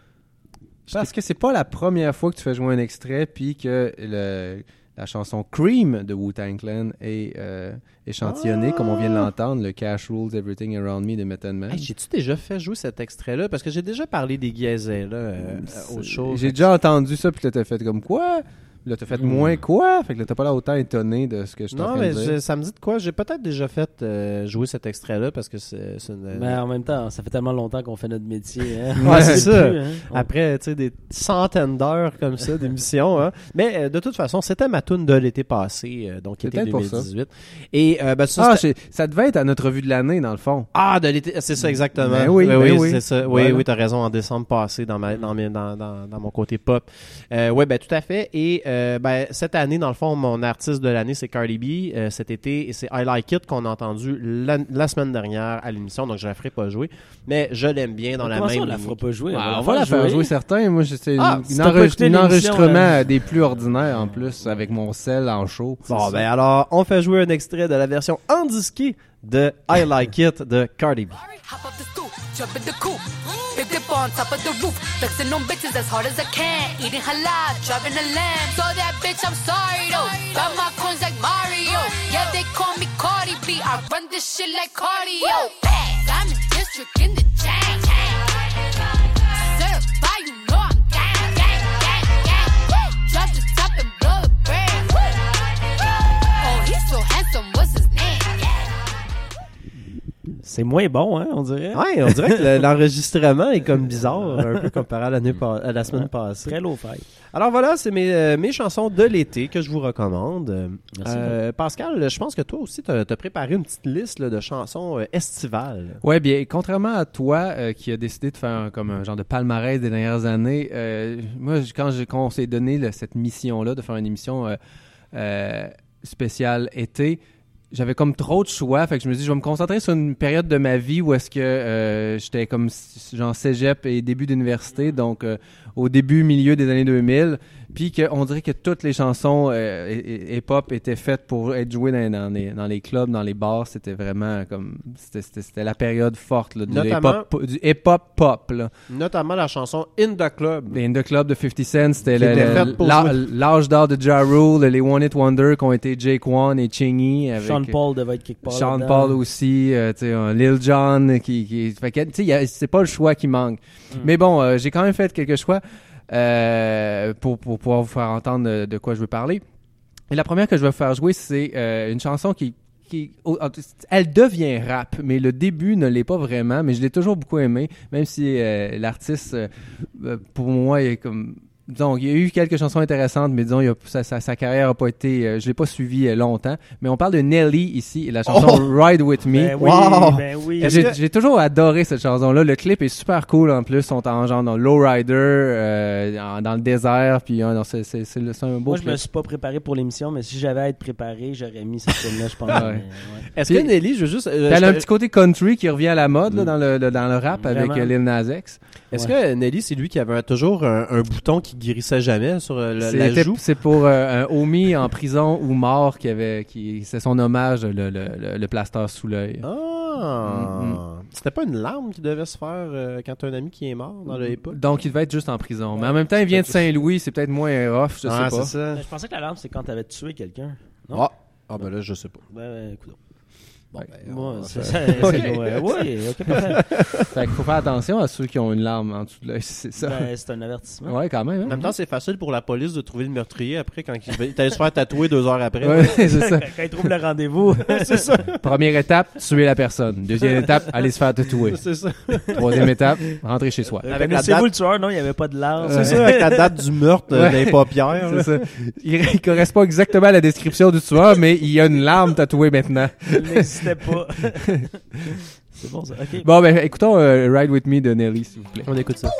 Parce que c'est pas la première fois que tu fais jouer un extrait, puis que le, la chanson Cream de Wu-Tang Clan est euh, échantillonnée, comme on vient de l'entendre, le Cash Rules Everything Around Me de Method Man. Hey, J'ai-tu déjà fait jouer cet extrait-là? Parce que j'ai déjà parlé des Azalea euh, au show. J'ai déjà entendu ça, puis là, t'as fait comme quoi? Là, t'as fait Hmm. moins quoi? Fait que là, t'as pas l'air autant étonné de ce que je suis en Non, mais je- ça me dit de quoi? J'ai peut-être déjà fait euh, jouer cet extrait-là parce que c'est c'est une... Mais en même temps, ça fait tellement longtemps qu'on fait notre métier. Hein? Ouais, c'est ça. plus, hein. Après, tu sais, des centaines d'heures comme ça d'émissions. Hein. Mais euh, de toute façon, c'était ma tune de l'été passé, euh, donc C'est été peut-être pour ça. 2018. Et euh, ben, ça, Ah, ça devait être à notre revue de l'année, dans le fond. ah, de l'été, c'est ça exactement. Ben oui, ben oui. c'est ça. Oui, Voilà. oui, t'as raison. En décembre passé, dans ma, dans, mes- dans, dans, dans mon côté pop. Euh, oui, ben tout à fait. Et euh, ben cette année, dans le fond, mon artiste de l'année, c'est Cardi B. Euh, cet été, et c'est I Like It qu'on a entendu la, la semaine dernière à l'émission, donc je la ferai pas jouer. Mais je l'aime bien dans la même. ça, on la fera pas jouer? Ah, on va la faire jouer certains. Moi, c'est Ah, une, enregistre- l'émission, enregistrement là. des plus ordinaires en plus, avec mon sel en show. Bon, ben alors, on fait jouer un extrait de la version endisquée de I Like It de Cardi B. Hop up the stoop, C'est moins bon, hein, on dirait. Ouais, on dirait que le- l'enregistrement est comme bizarre, un peu comparé à, l'année à la semaine passée. Très low fi Alors voilà, c'est mes, euh, mes chansons de l'été que je vous recommande. Merci. euh, Pascal, je pense que toi aussi, tu as, préparé une petite liste là, de chansons euh, estivales. Ouais, bien, contrairement à toi euh, qui a décidé de faire un- comme un genre de palmarès des dernières années, euh, moi, quand, je- quand on s'est donné là, cette mission-là de faire une émission euh, euh, spéciale été, j'avais comme trop de choix, fait que je me dis je vais me concentrer sur une période de ma vie où est-ce que euh, j'étais comme genre cégep et début d'université, donc euh, au début milieu des années 2000, puis qu'on dirait que toutes les chansons euh, hip-hop étaient faites pour être jouées dans, dans les, dans les clubs, dans les bars, c'était vraiment comme c'était- la période forte là, du Notamment- hip-hop du hip-hop pop là. Notamment la chanson In the Club. In the Club de 50 Cent, c'était l'âge d'or de Ja Rule, les One It Wonder qui ont été Jake One et Chingy avec Sean Paul devait être quelque part. Sean. Paul aussi, euh, un Lil Jon qui, qui c'est pas le choix qui manque. Mais bon, euh, j'ai quand même fait quelques choix euh, pour, pour pouvoir vous faire entendre de, quoi je veux parler. Et la première que je vais faire jouer, c'est euh, une chanson qui, qui elle devient rap, mais le début ne l'est pas vraiment, mais je l'ai toujours beaucoup aimé, même si euh, l'artiste, euh, pour moi, est comme disons, il y a eu quelques chansons intéressantes, mais disons, il a- sa, sa- sa carrière a pas été, euh, je l'ai pas suivi euh, longtemps. Mais on parle de Nelly ici et la chanson Ride with Me. Ben oui, Wow. ben oui. J'ai que- j'ai toujours adoré cette chanson-là. Le clip est super cool en plus. Ils sont en genre dans lowrider, euh, dans le désert, puis non, c'est c'est- c'est le- c'est un beau Moi, je clip. me suis pas préparé pour l'émission, mais si j'avais à être préparé, j'aurais mis cette tune-là, je pense. Ouais. mais, ouais. Est-ce Puis- que Nelly, je veux juste. euh, Puis Elle a je un petit côté country qui revient à la mode là, Mm. dans, le, le- dans le rap Vraiment. avec euh, Lil Nas X. Est-ce que Nelly, c'est lui qui avait toujours un, un bouton qui guérissait jamais sur euh, le- la C'était- joue? C'est pour euh, un homie en prison ou mort qui avait, qui c'est son hommage le, le, le, le plaster sous l'œil. Ah, Ah! C'était pas une larme qui devait se faire euh, quand t'as un ami qui est mort dans le hip-hop? Donc, il devait être juste en prison. Mais en même temps, il vient de Saint-Louis, c'est peut-être moins rough, je Ah, sais pas. c'est ça. Ben, Je pensais que la larme, c'est quand t'avais tué quelqu'un. Non? Ah. ah, ben là, je sais pas. Ben, ben, écoute. Bon, ben, c'est ça. ouais, ouais, ok, parfait. Fait qu'il faut faire attention à ceux qui ont une larme en dessous de l'œil, c'est ça. Ben, c'est un avertissement. Ouais, quand même. En hein. même temps, c'est facile pour la police de trouver le meurtrier après quand il allait se faire tatouer deux heures après. Ouais, c'est ça. Quand ils trouvent le rendez-vous. c'est ça. Première étape, tuer la personne. Deuxième étape, aller se faire tatouer. C'est ça. Troisième étape, rentrer chez soi. Avec la date, le tueur? Non, il n'y avait pas de larme. c'est ça, avec la date du meurtre euh, les paupières. C'est ça. Il, il correspond exactement à la description du tueur, mais il y a une larme tatouée maintenant. N'existait pas. c'est bon, ça. OK. Bon, ben, écoutons euh, Ride With Me de Nelly, s'il vous plaît. On écoute ça.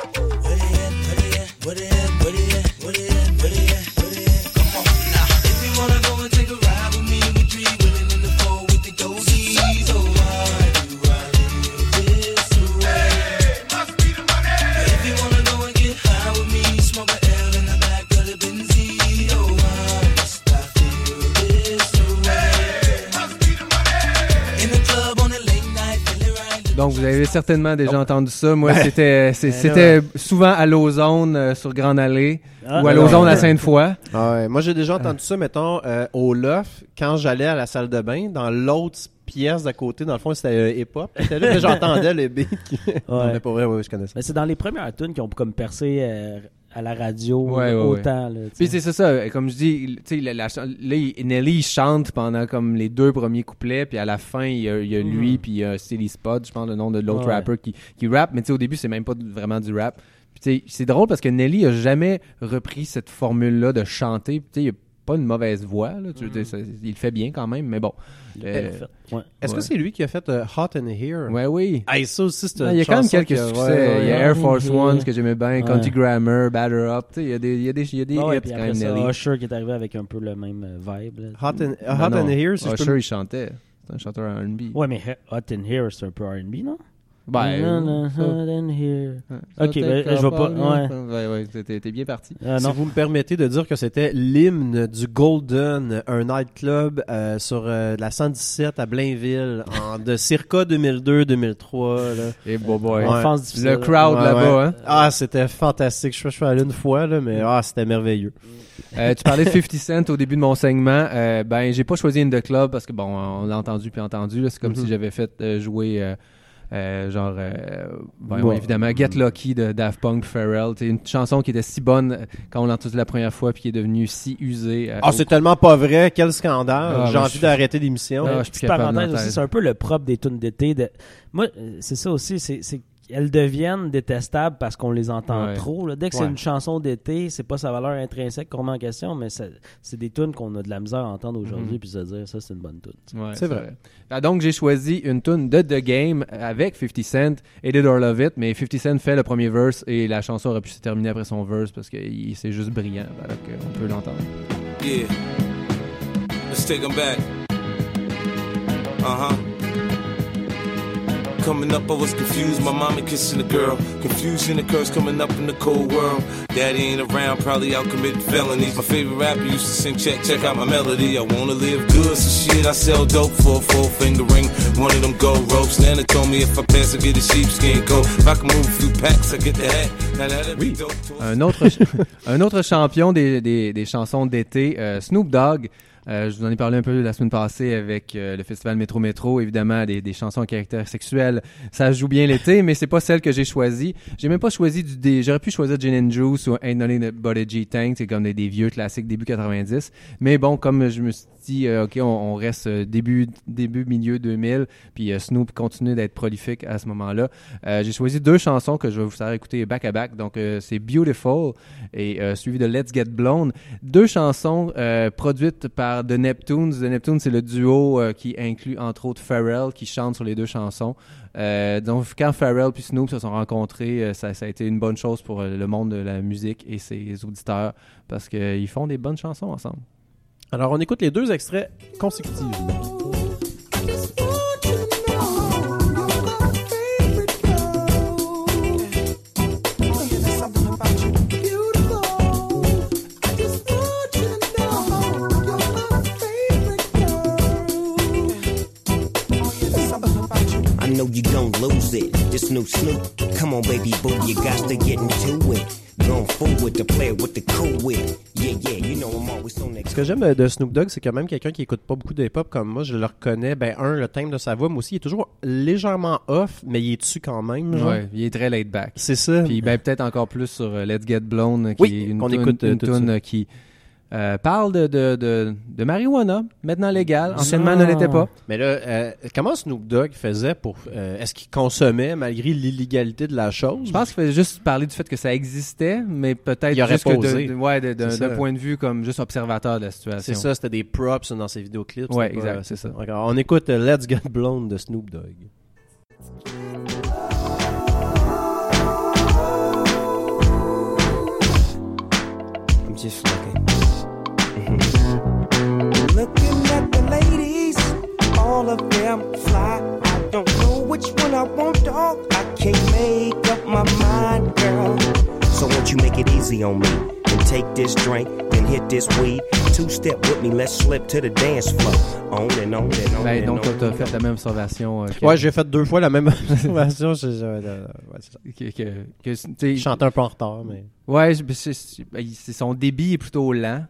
Donc, vous avez certainement déjà entendu ça. Moi, Ben, c'était c'est- ben c'était souvent à Lausanne, euh, sur Grande Allée, Ah, ou à. Lausanne à Sainte-Foy. Ah ouais, moi, j'ai déjà entendu ça, mettons, euh, au loft, quand j'allais à la salle de bain, dans l'autre pièce d'à côté, dans le fond, c'était euh, hip-hop. C'était là que j'entendais les beats. qui- Non, mais pour vrai, oui, je connais ça. Mais c'est dans les premières tunes qui ont comme percé euh, à la radio Ouais, ouais, autant. Là, Puis c'est ça, comme je dis, tu sais, la, la là, Nelly il chante pendant comme les deux premiers couplets, puis à la fin il y a, il y a lui, puis il y a Silly Spot, je pense le nom de l'autre Ouais. rapper qui, qui rappe, mais tu sais au début c'est même pas vraiment du rap. C'est drôle parce que Nelly a jamais repris cette formule là de chanter, Puis, tu sais il a pas une mauvaise voix, là, tu veux dire, ça- il le fait bien quand même, mais bon. Euh. Ouais. Est-ce Ouais. que c'est lui qui a fait euh, Hot and Here? Ouais, oui. Ça aussi, c'est une il y a quand même quelques succès. ouais, ouais, il y a. Air Force. One, que j'aimais bien, Ouais. Country Grammar, Batter Up. Il y a des, il y a des, il y a des Ah ouais, hits puis quand après même, ça, Nelly. Usher qui est arrivé avec un peu le même euh, vibe. Là. Hot and, Non, Hot non. Here, si je peux Usher, me- il chantait. C'est un chanteur R&B. Ouais, mais Hot in Here, c'est un peu R&B, non? Ben, euh, ça, Ok, ben, je vais pas- ouais. Ouais, ouais, t'es- bien parti. Ah, Si non. vous me permettez de dire que c'était l'hymne du Golden, un nightclub euh, sur euh, la 117 à Blainville, en, de circa 2002-2003. là. Et bon boy. Ouais. Enfance difficile. Le crowd là-bas, ouais. hein. Ah, c'était fantastique. Je, je suis allé une fois, là, mais ah, c'était merveilleux. Euh, tu parlais de 50 Cent au début de mon segment. Euh, ben, j'ai pas choisi In The Club parce que, bon, on l'a entendu puis entendu. là. C'est comme Mhm. si j'avais fait euh, jouer, euh, genre, euh, ben, Ouais. évidemment, Get Lucky de Daft Punk, Pharrell. C'est une chanson qui était si bonne euh, quand on l'a entendue la première fois puis qui est devenue si usée. euh, Ah, c'est tellement pas vrai. Quel scandale. Ah, J'ai envie d'arrêter l'émission. Ah, petite parenthèse aussi, c'est un peu le propre des tunes d'été. De... Moi, euh, c'est ça aussi, c'est qu'elles deviennent détestables parce qu'on les entend Ouais. trop. là. Dès que c'est une chanson d'été, c'est pas sa valeur intrinsèque qu'on met en question, mais c'est des tunes qu'on a de la misère à entendre aujourd'hui Mhm. puis se dire ça, c'est une bonne tune. Ouais, C'est vrai. Ah, donc, j'ai choisi une tune de The Game avec 50 Cent, Hate It or Love It, mais 50 Cent fait le premier verse et la chanson aurait pu se terminer après son verse parce que c'est juste brillant. Alors qu'on peut l'entendre. Yeah. Let's take 'em back. Uh huh. Coming up, I was confused. My mama kissing a girl. Confusion occurs coming up in the cold world. Daddy ain't around, probably out committing felonies. My favorite rapper used to sing, check, check out my melody. I wanna live good, so shit, I sell dope for a four finger ring. One of them gold ropes. Nana told me if I pass, I get a sheepskin coat. If I can move a few packs, I get the hat. Too. Un autre, un autre champion des, des, des chansons d'été, euh, Snoop Dogg. Euh, je vous en ai parlé un peu la semaine passée avec euh, le festival Métro Métro, évidemment des, des chansons à caractère sexuel. Ça joue bien l'été, mais c'est pas celle que j'ai choisie. J'ai même pas choisi du des. J'aurais pu choisir Gin and Juice ou Ain't Nothing But a G-Tank, c'est comme des, des vieux classiques début 90. Mais bon, comme je me suis euh, ok, on, reste euh, début début milieu 2000, puis euh, Snoop continue d'être prolifique à ce moment-là. Euh, j'ai choisi deux chansons que je vais vous faire écouter back à back. Donc c'est Beautiful et suivi de Let's Get Blown. Deux chansons produites par The Neptunes. The Neptunes, c'est le duo qui inclut entre autres Pharrell qui chante sur les deux chansons. Euh, donc quand Pharrell puis Snoop se sont rencontrés, ça, a été une bonne chose pour le monde de la musique et ses auditeurs parce qu'ils font des bonnes chansons ensemble. Alors, on écoute les deux extraits consécutivement. This new Snoop, come on, baby boo, you got to get into it. Going forward to play with the cool wit. Yeah, yeah, you know I'm always on that. Ce que j'aime de Snoop Dogg, c'est que même quelqu'un qui écoute pas beaucoup de hip-hop comme moi, je le reconnais. Ben, un, le thème de sa voix, mais aussi, il est toujours légèrement off, mais il est dessus quand même. genre. Ouais, il est très laid back. C'est ça. Puis ben peut-être encore plus sur euh, Let's Get Blown, euh, qui Oui, est une écoute, euh, une tune, suite. euh, qui euh, parle de, de, de, de marijuana, maintenant légale. Anciennement, ne l'était pas. Mais là, euh, comment Snoop Dogg faisait pour... euh, Est-ce qu'il consommait malgré l'illégalité de la chose? Je pense qu'il fallait juste parler du fait que ça existait, mais peut-être Il aurait juste que de- posé. de- ouais, d'un ça. point de vue comme juste observateur de la situation. C'est ça, c'était des props dans ses vidéoclips. Ouais, exact, c'est ça. D'accord, on écoute Let's Get Blown de Snoop Dogg. I'm just looking. All of them fly. I don't know which one I want, dog. I can't make up my mind, girl. So won't you make it easy on me and take this drink, then hit this weed? Two step with me, let's slip to the dance floor. On and on and on. Ben, donc, on t'as fait la même observation. euh, que, Ouais, j'ai fait deux fois la même observation. je- je- euh, ouais, c'est ça. que, que, que, Je chantais un peu en retard, mais... Ouais, c'est- c'est ben, c'est- son débit est plutôt lent.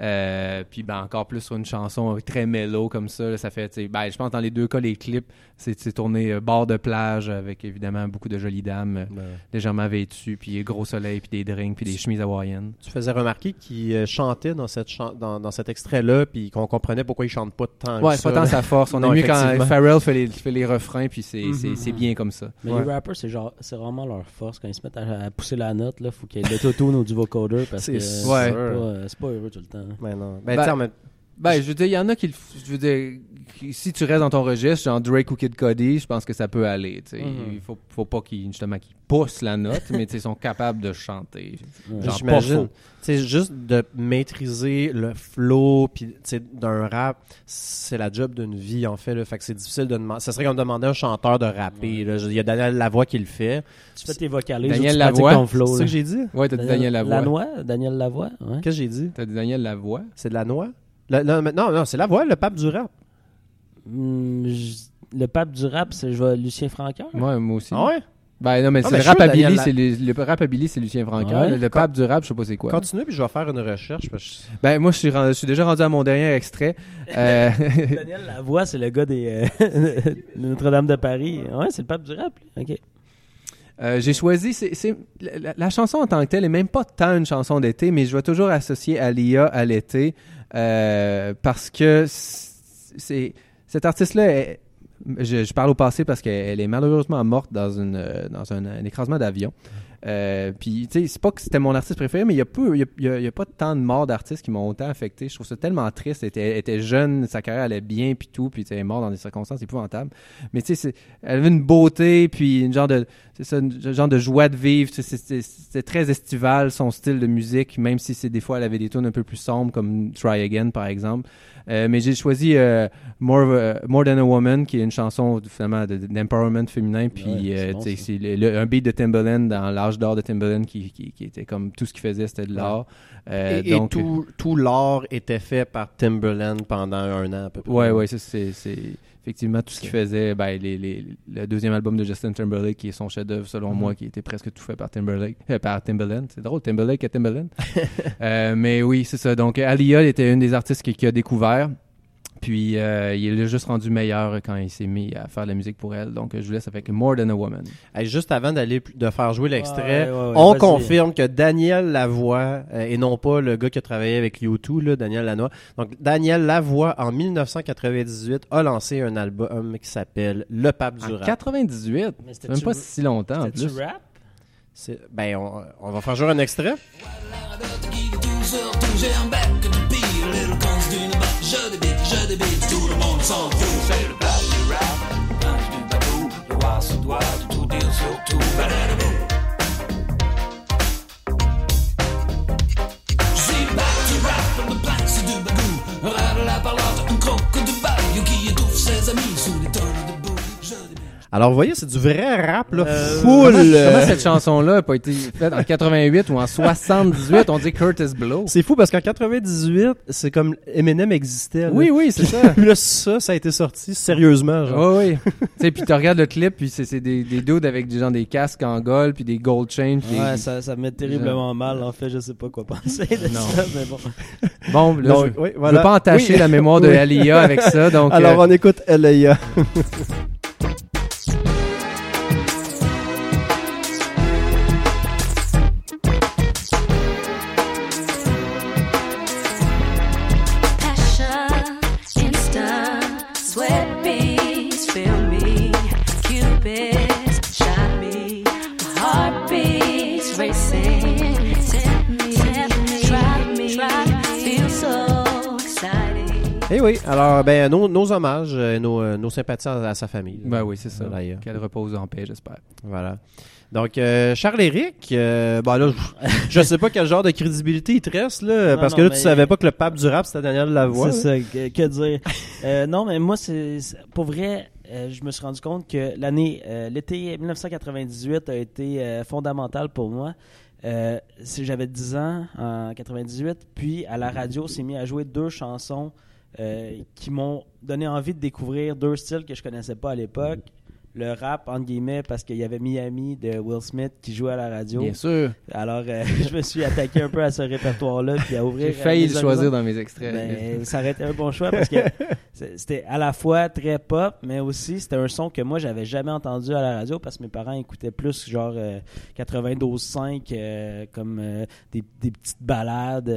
Euh, puis ben encore plus sur une chanson très mélo comme ça, là, ça fait, ben, je pense dans les deux cas les clips, c'est tourné euh, bord de plage avec évidemment beaucoup de jolies dames euh, Ben, légèrement vêtues, puis gros soleil, puis des drinks, puis des chemises hawaïennes. Tu faisais remarquer qu'il euh, chantait dans, cette chan- dans, dans cet extrait-là, puis qu'on comprenait pourquoi il chante pas tant Ouais, que pas tant là. sa force. On Non, a mieux quand. Pharrell fait les, fait les refrains, puis c'est c'est- Mhm. c'est bien comme ça. Mais Ouais. les rappers, c'est genre, c'est vraiment leur force. Quand ils se mettent à, à pousser la note, là, faut qu'il y ait de l'autotune ou du vocoder parce que c'est Ouais. pas, euh, c'est pas heureux tout le temps. Ben non. Ben, Ben, en même- Ben, je veux dire, il y en a qui Je veux dire, qui- si tu restes dans ton registre, genre Drake ou Kid Cody, je pense que ça peut aller. tu sais. Mhm. Il faut, faut pas qu'ils justement qu'ils poussent la note, mais tu sais, ils sont capables de chanter. Ouais. Genre, pas J'imagine. faux. Tu sais, juste de maîtriser le flow puis tu sais, d'un rap, c'est la job d'une vie en fait. Là. Fait que c'est difficile de demander. Ça serait comme demander à un chanteur de rapper. Il y a Daniel Lavoie qui le fait. Tu fais tes vocalises Daniel Lavoie, ton flow. C'est là. que j'ai dit. Ouais, t'as dit Daniel Lavoie. Lanois, Daniel Lavoie, ouais. Qu'est-ce que j'ai dit? T'as dit Daniel Lavoie? C'est de la noix? Le- non, mais non, non, c'est Lavoie, le pape du rap. Hmm, je- le pape du rap, c'est je vois Lucien Francaire. Ouais, moi aussi. Ah ouais? Ben non, mais Ah, c'est le je suis sûr, rap Daniel Billy, La- c'est le, c'est Lucien Francaire. Ouais. Le, le pape du rap, je sais pas c'est quoi. Continue puis je vais faire une recherche. parce que- Ben moi, je suis, rendu- je suis déjà rendu à mon dernier extrait. Euh, Daniel Lavoie, c'est le gars des euh, de Notre-Dame de Paris. Ouais, c'est le pape du rap. lui. Ok. Euh, j'ai choisi, c'est, la, la- la chanson en tant que telle est même pas tant une chanson d'été, mais je vais toujours associer Alia à l'été euh, parce que c'est cette artiste-là, je, parle au passé parce qu'elle est malheureusement morte dans une euh, dans un écrasement d'avion. Euh, puis, tu sais, c'est pas que c'était mon artiste préféré, mais il y a pas tant de morts d'artistes qui m'ont autant affecté. Je trouve ça tellement triste. Elle était, jeune, sa carrière allait bien, puis tout, puis elle est morte dans des circonstances épouvantables. Mais tu sais, elle avait une beauté, puis une genre de, genre de joie de vivre. C'était très estival, son style de musique, même si c'est des fois, elle avait des tunes un peu plus sombres, comme Try Again, par exemple. Euh, mais j'ai choisi euh, More, euh, More Than a Woman, qui est une chanson finalement de- d'empowerment féminin. Puis Ouais, c'est euh, bon, un beat de Timbaland dans l'âge d'or de Timbaland qui, qui, qui était comme tout ce qu'il faisait, c'était de l'art. Euh, et, tout, tout l'art était fait par Timberland pendant un an à peu près. Ouais, ouais, ça, c'est c'est effectivement tout ce qu'il faisait. Ben, les, les- le deuxième album de Justin Timberlake, qui est son chef-d'œuvre selon Mhm. moi, qui était presque tout fait par Timberlake, euh, par Timbaland. C'est drôle, Timberlake et Timbaland. Euh, mais oui, c'est ça. Donc, Aliyah était une des artistes qui, qui a découvert. Puis euh, il est juste rendu meilleur quand il s'est mis à faire la musique pour elle. Donc je vous laisse avec More Than a Woman. Juste avant d'aller de faire jouer l'extrait, on confirme que Daniel Lavoie euh, et non pas le gars qui a travaillé avec U2, là, Daniel Lanois. Donc Daniel Lavoie en 1998 a lancé un album qui s'appelle Le Pape du en Rap. 98, même pas si longtemps. En plus. Du rap? Ben on, on, va faire jouer un extrait. Voilà, det blir Storemann som rap? Do du Ballyrat? the baboo, det you do? du var, du tog din så tog. Alors, vous voyez, c'est du vrai rap, là, Euh, full. Comment, euh, comment cette chanson-là n'a pas été faite en 88 ou en 78? On dit Curtis Blow. C'est fou parce qu'en 98, c'est comme Eminem existait. là. Oui, oui, c'est ça. Puis là, ça, ça a été sorti sérieusement. Genre. Oui, oui. tu sais, puis tu regardes le clip, puis c'est c'est des, des dudes avec des, genre, des casques en gold, puis des gold chains. puis Ouais, des- ça, ça me met terriblement mal. En fait, je sais pas quoi penser de Non. ça, mais bon. Bon, là, Donc, je, oui, je veux pas entacher Oui. la mémoire de Oui. Alia avec ça, donc... Alors, euh, on écoute L.A. Eh oui, alors, ben, nos, nos hommages, euh, nos, euh, nos sympathies à, à sa famille. Ben oui, c'est ça. Voilà. Qu'elle repose en paix, j'espère. Voilà. Donc, euh, Charles-Éric, euh, ben là, je, je sais pas quel genre de crédibilité il te reste, là, Non, parce non, que là, tu savais pas que le pape du rap, c'était Daniel Lavoie. C'est ça, que, que dire. Euh, non, mais moi, c'est c'est- pour vrai, euh, je me suis rendu compte que l'année, euh, l'été 1998 a été euh, fondamental pour moi. Euh, si J'avais 10 ans en 98, puis à la radio, s'est mis à jouer deux chansons euh, qui m'ont donné envie de découvrir deux styles que je connaissais pas à l'époque. Le rap, entre guillemets, parce qu'il y avait Miami de Will Smith qui jouait à la radio. Bien sûr. Alors, euh, je me suis attaqué un peu à ce répertoire-là, puis à ouvrir. J'ai failli le choisir dans mes extraits. Ben, ça aurait été un bon choix parce que c'était à la fois très pop, mais aussi c'était un son que moi j'avais jamais entendu à la radio parce que mes parents écoutaient plus genre euh, 92.5 euh, comme euh, des, des petites balades,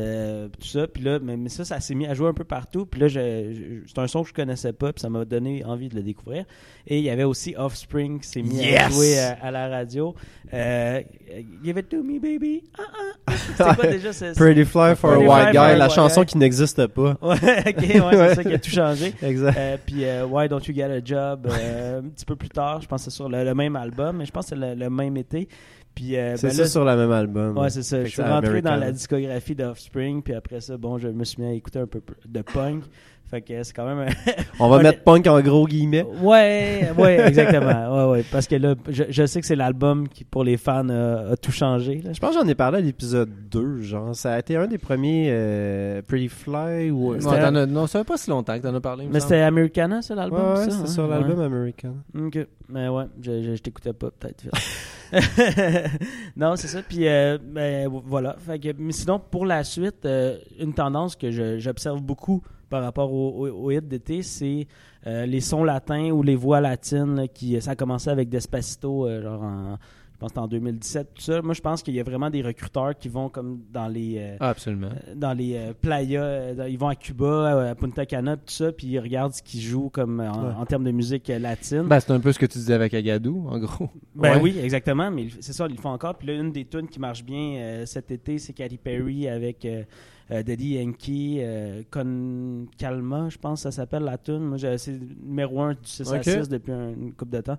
tout ça. Puis là, mais, mais ça, ça s'est mis à jouer un peu partout. Puis là, c'est un son que je connaissais pas, puis ça m'a donné envie de le découvrir. Et il y avait aussi Offspring qui s'est mis à jouer à, à la radio. Euh, Give it to me, baby. Ah, ah, ah. C'était quoi déjà ce- ce- Pretty Fly for Pretty a White Guy, la chanson Guy. qui n'existe pas. Ouais, ok, ouais, c'est ça qui a tout changé. Exact. Euh, puis euh, Why Don't You Get a Job, euh, un petit peu plus tard, je pense que c'est sur le, le même album, mais je pense que c'est le, le même été. Puis euh, c'est ben ça là, sur le même album. Ouais, c'est ça. Je suis c'est rentré dans la discographie d'Offspring, puis après ça, bon, je me suis mis à écouter un peu de punk. Fait que c'est quand même un... On va un- mettre punk en gros guillemets. Ouais, ouais, exactement. Ouais, ouais. Parce que là, je, je sais que c'est l'album qui, pour les fans, a, a tout changé. là. Je pense que j'en ai parlé à l'épisode 2, genre. Ça a été un des premiers euh, Pretty Fly ou... Non, t'en as- non, ça fait pas si longtemps que t'en as parlé. Mais c'était Americana, ça, Ouais, l'album? ouais, c'est hein? sur Ouais. l'album American. Ok, mais ouais, je, je, je t'écoutais pas, peut-être. Non, c'est ça. Puis, euh, ben, voilà. Fait que, mais sinon, pour la suite, euh, une tendance que j'observe beaucoup par rapport au, au, au hit d'été, c'est euh, les sons latins ou les voix latines. là, qui, ça a commencé avec Despacito, euh, genre en, je pense en 2017, tout ça. Moi, je pense qu'il y a vraiment des recruteurs qui vont comme dans les... euh, Ah, absolument. dans les playas, ils vont à Cuba, à Punta Cana, tout ça, puis ils regardent ce qu'ils jouent comme en, Ouais. en termes de musique latine. Ben, c'est un peu ce que tu disais avec Agadou, en gros. Ben Ouais. oui, exactement, mais c'est ça, ils le font encore. Puis là, une des tunes qui marche bien cet été, c'est Katy Perry avec euh, Daddy Yankee, euh, Con Calma, je pense que ça s'appelle la tune. Moi, j'ai- c'est numéro 1 du 6 à Ok. 6 depuis un- une couple de temps.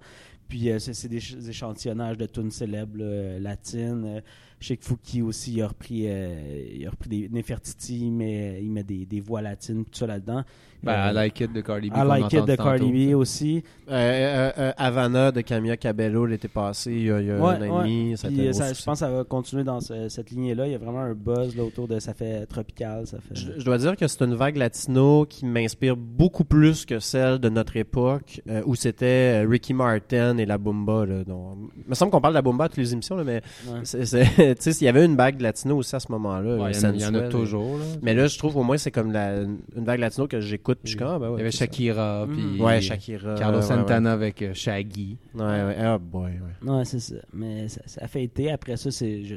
Puis euh, c'est c'est des, ch- des échantillonnages de tunes célèbres là, euh, latines. Euh, je sais que Fouki aussi, il a repris, euh, il a repris des Nefertiti, il met, il met des, des voix latines, tout ça là-dedans. Ben, Euh, I Like It de Cardi B. I Like It de tantôt. B aussi. Euh, euh, euh, Havana de Camilla Cabello l'été passé, il y a, il y a Ouais, un an et demi. Euh, je pense que ça va continuer dans ce- cette lignée-là. Il y a vraiment un buzz là, autour de ça fait tropical. Ça fait... Je, je dois dire que c'est une vague latino qui m'inspire beaucoup plus que celle de notre époque euh, où c'était euh, Ricky Martin et la Bumba. Là, dont- Il me semble qu'on parle de la Bumba à toutes les émissions, là, mais Ouais. s'il y avait une vague latino aussi à ce moment-là. Ouais, il y en a- il y en a sensuelle, toujours. Là. Mais là, je trouve au moins c'est comme la, une vague latino que j'écoute. Puis comme, ah, ben ouais, Il y avait. Shakira, Mm. puis Ouais, Shakira. Carlos ouais, Santana avec euh, Shaggy. Ouais, ouais. ouais. Ah, boy, ouais. Ouais, c'est ça. Mais ça, ça fait été. Après ça, c'est je-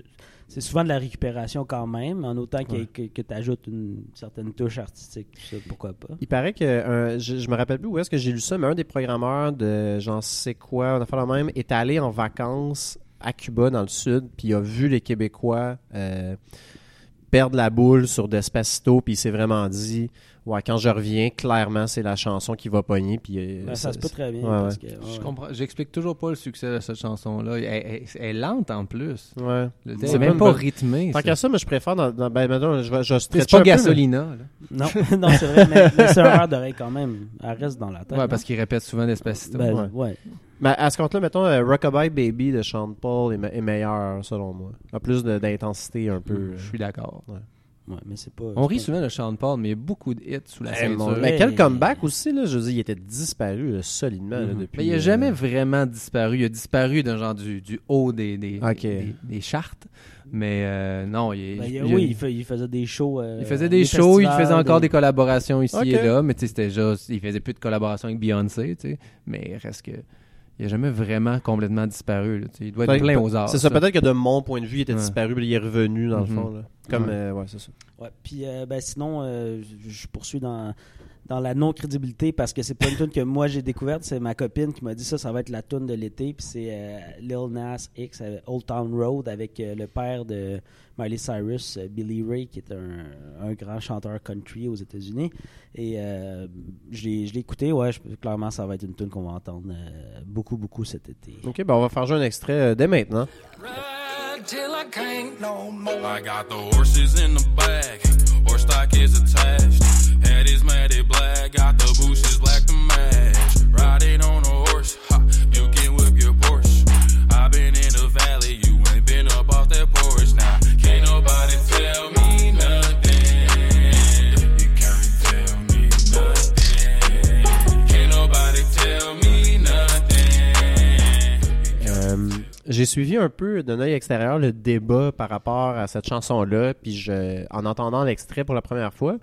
c'est souvent de la récupération quand même, en autant que, tu ajoutes une certaine touche artistique. tout ça, pourquoi pas. Il paraît que, euh, je, je me rappelle plus où est-ce que j'ai lu ça, mais un des programmeurs de j'en sais quoi, on a fait la même, est allé en vacances à Cuba, dans le sud, puis il a vu les Québécois euh, perdre la boule sur Despacito, puis il s'est vraiment dit ouais, quand je reviens, clairement, c'est la chanson qui va pogner. Puis, euh, Ben, ça se peut très bien. Ouais, parce ouais. que, ouais, Je comprends. J'explique toujours pas le succès de cette chanson-là. Elle, elle- elle est lente en plus. Ouais. Le- C'est même pas pas- rythmée. Tant qu'à ça, mais je préfère dans, dans- ben, maintenant, je je C'est pas un peu, mais- Gasolina. là. Non, non c'est vrai, mais, mais c'est un verre d'oreille quand même. Elle reste dans la tête. Ouais, parce qu'il répète souvent Despacito. Ben, Ouais. ouais. Mais à ce compte-là, mettons, euh, Rockabye Baby de Sean Paul est, me- est meilleur, selon moi. A plus de- d'intensité un peu. euh. Je suis d'accord. Ouais, mais c'est pas. On rit pas- souvent de Sean Paul, mais il y a beaucoup de hits sous la Eh, ceinture. mon- Mais quel comeback aussi, là. Je veux dire, il était disparu là, solidement là, Mhm. depuis. Mais il a euh, jamais vraiment disparu. Il a disparu d'un genre du, du haut des, des, Ok. des, des chartes. Mais euh, non, il, est- Ben, il- il- oui, il, fait- il faisait des shows. euh, il faisait des shows, il faisait encore des collaborations ici Ok. et là, mais tu sais, c'était juste, il faisait plus de collaborations avec Beyoncé, tu sais, mais il reste que, il a jamais vraiment complètement disparu, là, il doit être Peut-être- plein aux arts. C'est ça, peut-être que de mon point de vue, il était Ouais. disparu, puis il est revenu, dans Mhm. le fond. Là. Comme, Ouais. euh, ouais, c'est ça. Ouais, puis euh, ben, sinon, euh, je poursuis dans, dans la non-crédibilité parce que c'est pas une tune que moi j'ai découverte, c'est ma copine qui m'a dit ça, ça va être la tune de l'été, puis c'est euh, Lil Nas X, euh, Old Town Road, avec euh, le père de Miley Cyrus, euh, Billy Ray, qui est un, un grand chanteur country aux États-Unis. Et euh, je l'ai je l'ai écouté, ouais, je- clairement, ça va être une tune qu'on va entendre euh, beaucoup, beaucoup cet été. Ok, ben on va faire jouer un extrait euh, dès maintenant. Till I can't no more. I got the horses in the bag, horse stock is attached. J'ai suivi un peu d'un œil extérieur le débat par rapport à cette chanson-là, puis je, en entendant l'extrait pour la première fois,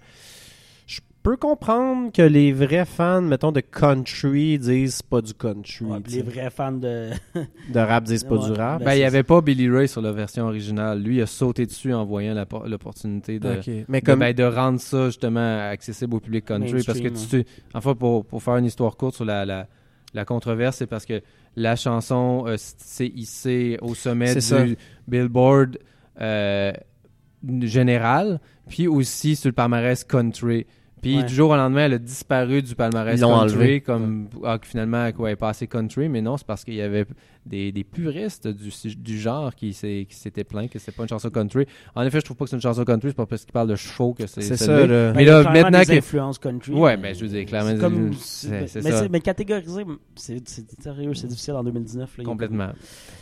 peux comprendre que les vrais fans, mettons, de country disent c'est pas du country. Ouais, les vrais fans de. De rap disent pas Ouais, du rap. ben, Ben, il n'y avait pas Billy Ray sur la version originale. Lui, il a sauté dessus en voyant l'opportunité de, Ok. Mais de, comme. ben, de rendre ça justement accessible au public country. Parce que tu enfin, pour, pour faire une histoire courte sur la, la, la controverse, c'est parce que la chanson euh, s'est hissée au sommet ça. du Billboard euh, général, puis aussi sur le palmarès country. Puis Ouais. du jour au lendemain, elle a disparu du palmarès Ils country, enlevé. comme ah, finalement, quoi, elle est passée country, mais non, c'est parce qu'il y avait des, des puristes du, du genre qui s'étaient plaints que c'est pas une chanson country. En effet, je trouve pas que c'est une chanson country, c'est pas parce qu'il parle de chevaux que c'est C'est c'est ça. Ben, Mais a là, maintenant des que influences country. Ouais, mais ben, je veux dire, clairement, c'est comme- c'est- mais- c'est mais, ça. mais catégoriser, c'est c'est sérieux, c'est difficile en 2019. là, il y a Complètement.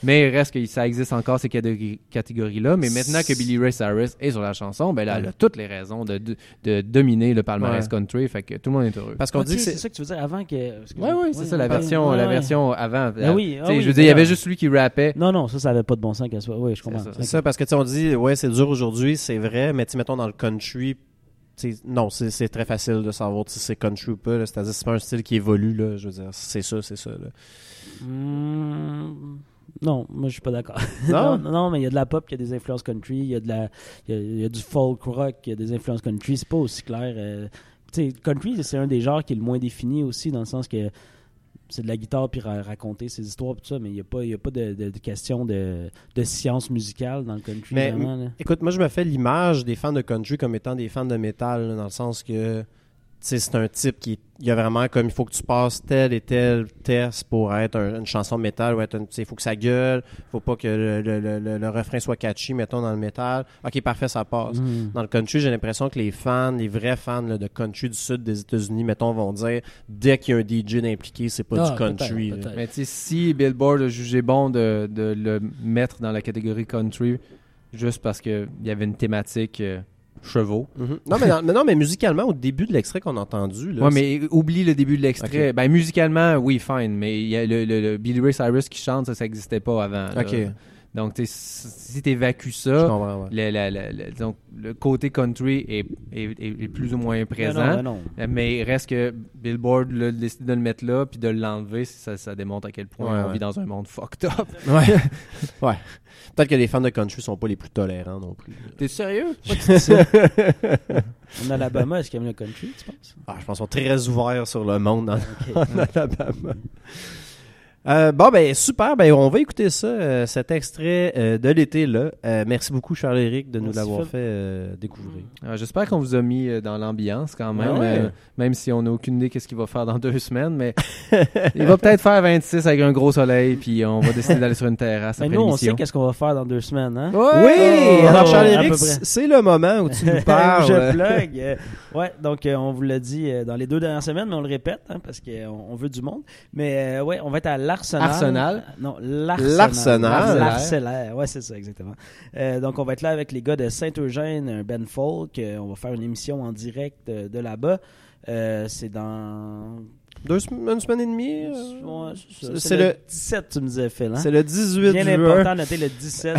Mais il reste que ça existe encore ces catégories- catégories-là. Mais maintenant que Billy Ray Cyrus est sur la chanson, ben là, elle a toutes les raisons de, de, de dominer le palmarès Ouais. country. Fait que tout le monde est heureux. Parce qu'on dit que c'est c'est. ça que tu veux dire avant que. Ouais, ouais, c'est ça, la version, ouais, la version avant. Ben oui, ah oui, je veux dire, y avait juste lui qui rappait. Non, non, ça, ça avait pas de bon sens qu'elle soit. Oui, je comprends. ça. C'est ça, parce que tu sais, on dit, ouais, c'est dur aujourd'hui, c'est vrai, mais tu sais, mettons dans le country, tu sais, non, c'est c'est très facile de savoir si c'est country ou pas. C'est-à-dire, c'est pas un style qui évolue, là. Je veux dire, c'est ça, c'est ça. Là. Hmm, non, moi je suis pas d'accord. Non? non, non, mais il y a de la pop, il y a des influences country, il y a de la, il y a, il y a du folk rock, il y a des influences country. C'est pas aussi clair. euh, tu sais, country, c'est un des genres qui est le moins défini aussi, dans le sens que c'est de la guitare puis ra- raconter ses histoires tout ça, mais il n'y a pas, y a pas de, de- de question de, de science musicale dans le country. Mais- vraiment. Écoute, moi, je me fais l'image des fans de country comme étant des fans de métal, là, dans le sens que, c'est un type qui, il y a vraiment comme, il faut que tu passes tel et tel test pour être un- une chanson de métal, ou être un- tu sais, il faut que ça gueule, faut pas que le, le- le- le- le refrain soit catchy, mettons, dans le métal. Ok, parfait, ça passe. Mhm. Dans le country, j'ai l'impression que les fans, les vrais fans là, de country du sud des États-Unis, mettons, vont dire dès qu'il y a un DJ impliqué, c'est pas Ah, du country. là. peut-être. Mais tu sais, si Billboard a jugé bon de, de le mettre dans la catégorie country, juste parce qu'il y avait une thématique euh, chevaux. Mhm. Non, mais, non, mais musicalement, au début de l'extrait qu'on a entendu, là, Ouais, mais oublie le début de l'extrait. Ben, musicalement, oui, fine, mais il y a le, le- le Billy Ray Cyrus qui chante, ça, ça n'existait pas avant. là. Ok. Donc, tu sais, si t'évacues je ça, ouais. le, donc, côté country est, est- est- est plus ou moins présent. non, ben non. Mais il reste que Billboard l'a décidé de le mettre là puis de l'enlever, ça, ça démontre à quel point Ouais, on ouais. vit dans un monde fucked up. Ouais. ouais. Peut-être que les fans de country sont pas les plus tolérants non plus. T'es sérieux? En Alabama, est-ce qu'ils aiment le country, tu penses? Ah, je pense qu'ils sont très ouverts sur le monde dans, Ok. en Alabama. Euh, bon, ben super. Ben, on va écouter ça, euh, cet extrait euh, de l'été. là. Euh, merci beaucoup, Charles-Éric, de nous l'avoir fait euh, découvrir. Alors, J'espère qu'on vous a mis euh, dans l'ambiance quand même, Ah ouais. euh, même si on n'a aucune idée qu'est-ce qu'il va faire dans deux semaines, mais il va peut-être faire 26 avec un gros soleil, puis on va décider d'aller sur une terrasse Mais après nous, on sait qu'est-ce qu'on va faire dans deux semaines, hein? Ouais! Oui! Oh, alors, Charles-Éric, c'est le moment où tu nous je parles. plug. euh, ouais, donc euh, on vous l'a dit euh, dans les deux dernières semaines, mais on le répète hein, parce qu'on on veut du monde. Mais euh, ouais, on va être à l'Arsenal. Arsenal? Non, l'Arsenal. L'Arsenal. Ouais, c'est ça, exactement. Euh, donc on va être là avec les gars de Saint-Eugène, un Ben Folk. Euh, on va faire une émission en direct euh, de là-bas. Euh, c'est dans. Deux une semaine et demie? euh, Ouais, c'est le le- 17, tu me disais, Phil. Hein? C'est le 18 Bien juin. important, noter le 17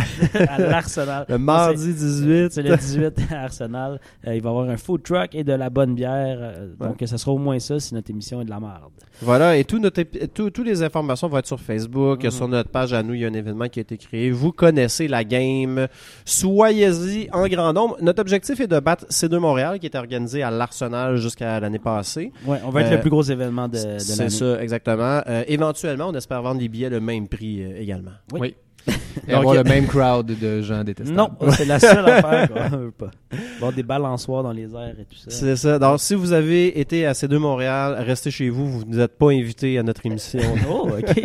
à l'Arsenal. Le mardi 18. C'est le 18 à Arsenal. Euh, il va y avoir un food truck et de la bonne bière. euh, Donc, ça sera au moins ça si notre émission est de la merde. Voilà, et tout notre épi- tout- toutes les informations vont être sur Facebook. Mhm. Sur notre page à nous, il y a un événement qui a été créé. Vous connaissez la game. Soyez-y en grand nombre. Notre objectif est de battre C2 Montréal, qui était organisé à l'Arsenal jusqu'à l'année passée. Ouais, on va être le plus gros événement de, de C'est l'année. ça, exactement. Euh, éventuellement, on espère vendre les billets le même prix euh, également. Oui. Et Donc, avoir il y le même crowd de gens détestables. Non, c'est la seule affaire qu'on veut pas. Avoir des balançoires dans les airs et tout ça. C'est ça. Donc, si vous avez été à C2 Montréal, restez chez vous. Vous n'êtes pas invité à notre émission. Oh, OK.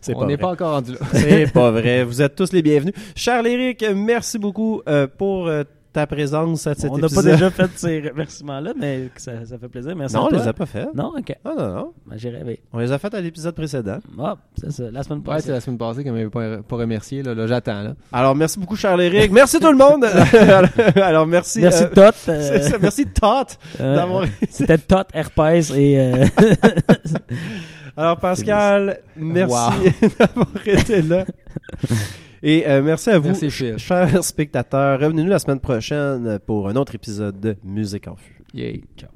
C'est on pas n'est pas encore rendu là. C'est pas vrai. Vous êtes tous les bienvenus. Charles Éric, merci beaucoup euh, pour euh, ta présence à cet on n'a pas déjà fait ces remerciements-là, mais ça, ça fait plaisir. Merci Non, à on toi. les a pas fait. Non, OK. Ah non, non. Ben, J'ai rêvé. On les a fait à l'épisode précédent. Ah, c'est ça. La semaine Ouais, passée. c'est la semaine passée qu'on m'avait pas, pas remercié. Là, Là, j'attends. Là. Alors, merci beaucoup, Charles Éric. Merci tout le monde. Alors, merci. Merci euh, Tot. c'est euh, ça, merci Tot euh, d'avoir C'était Tot, Herpès et... euh, Alors, Pascal, merci Wow. d'avoir été là. Et euh, merci à vous, chers spectateurs. Revenez-nous la semaine prochaine pour un autre épisode de Musique en Fus. Yeah. Ciao.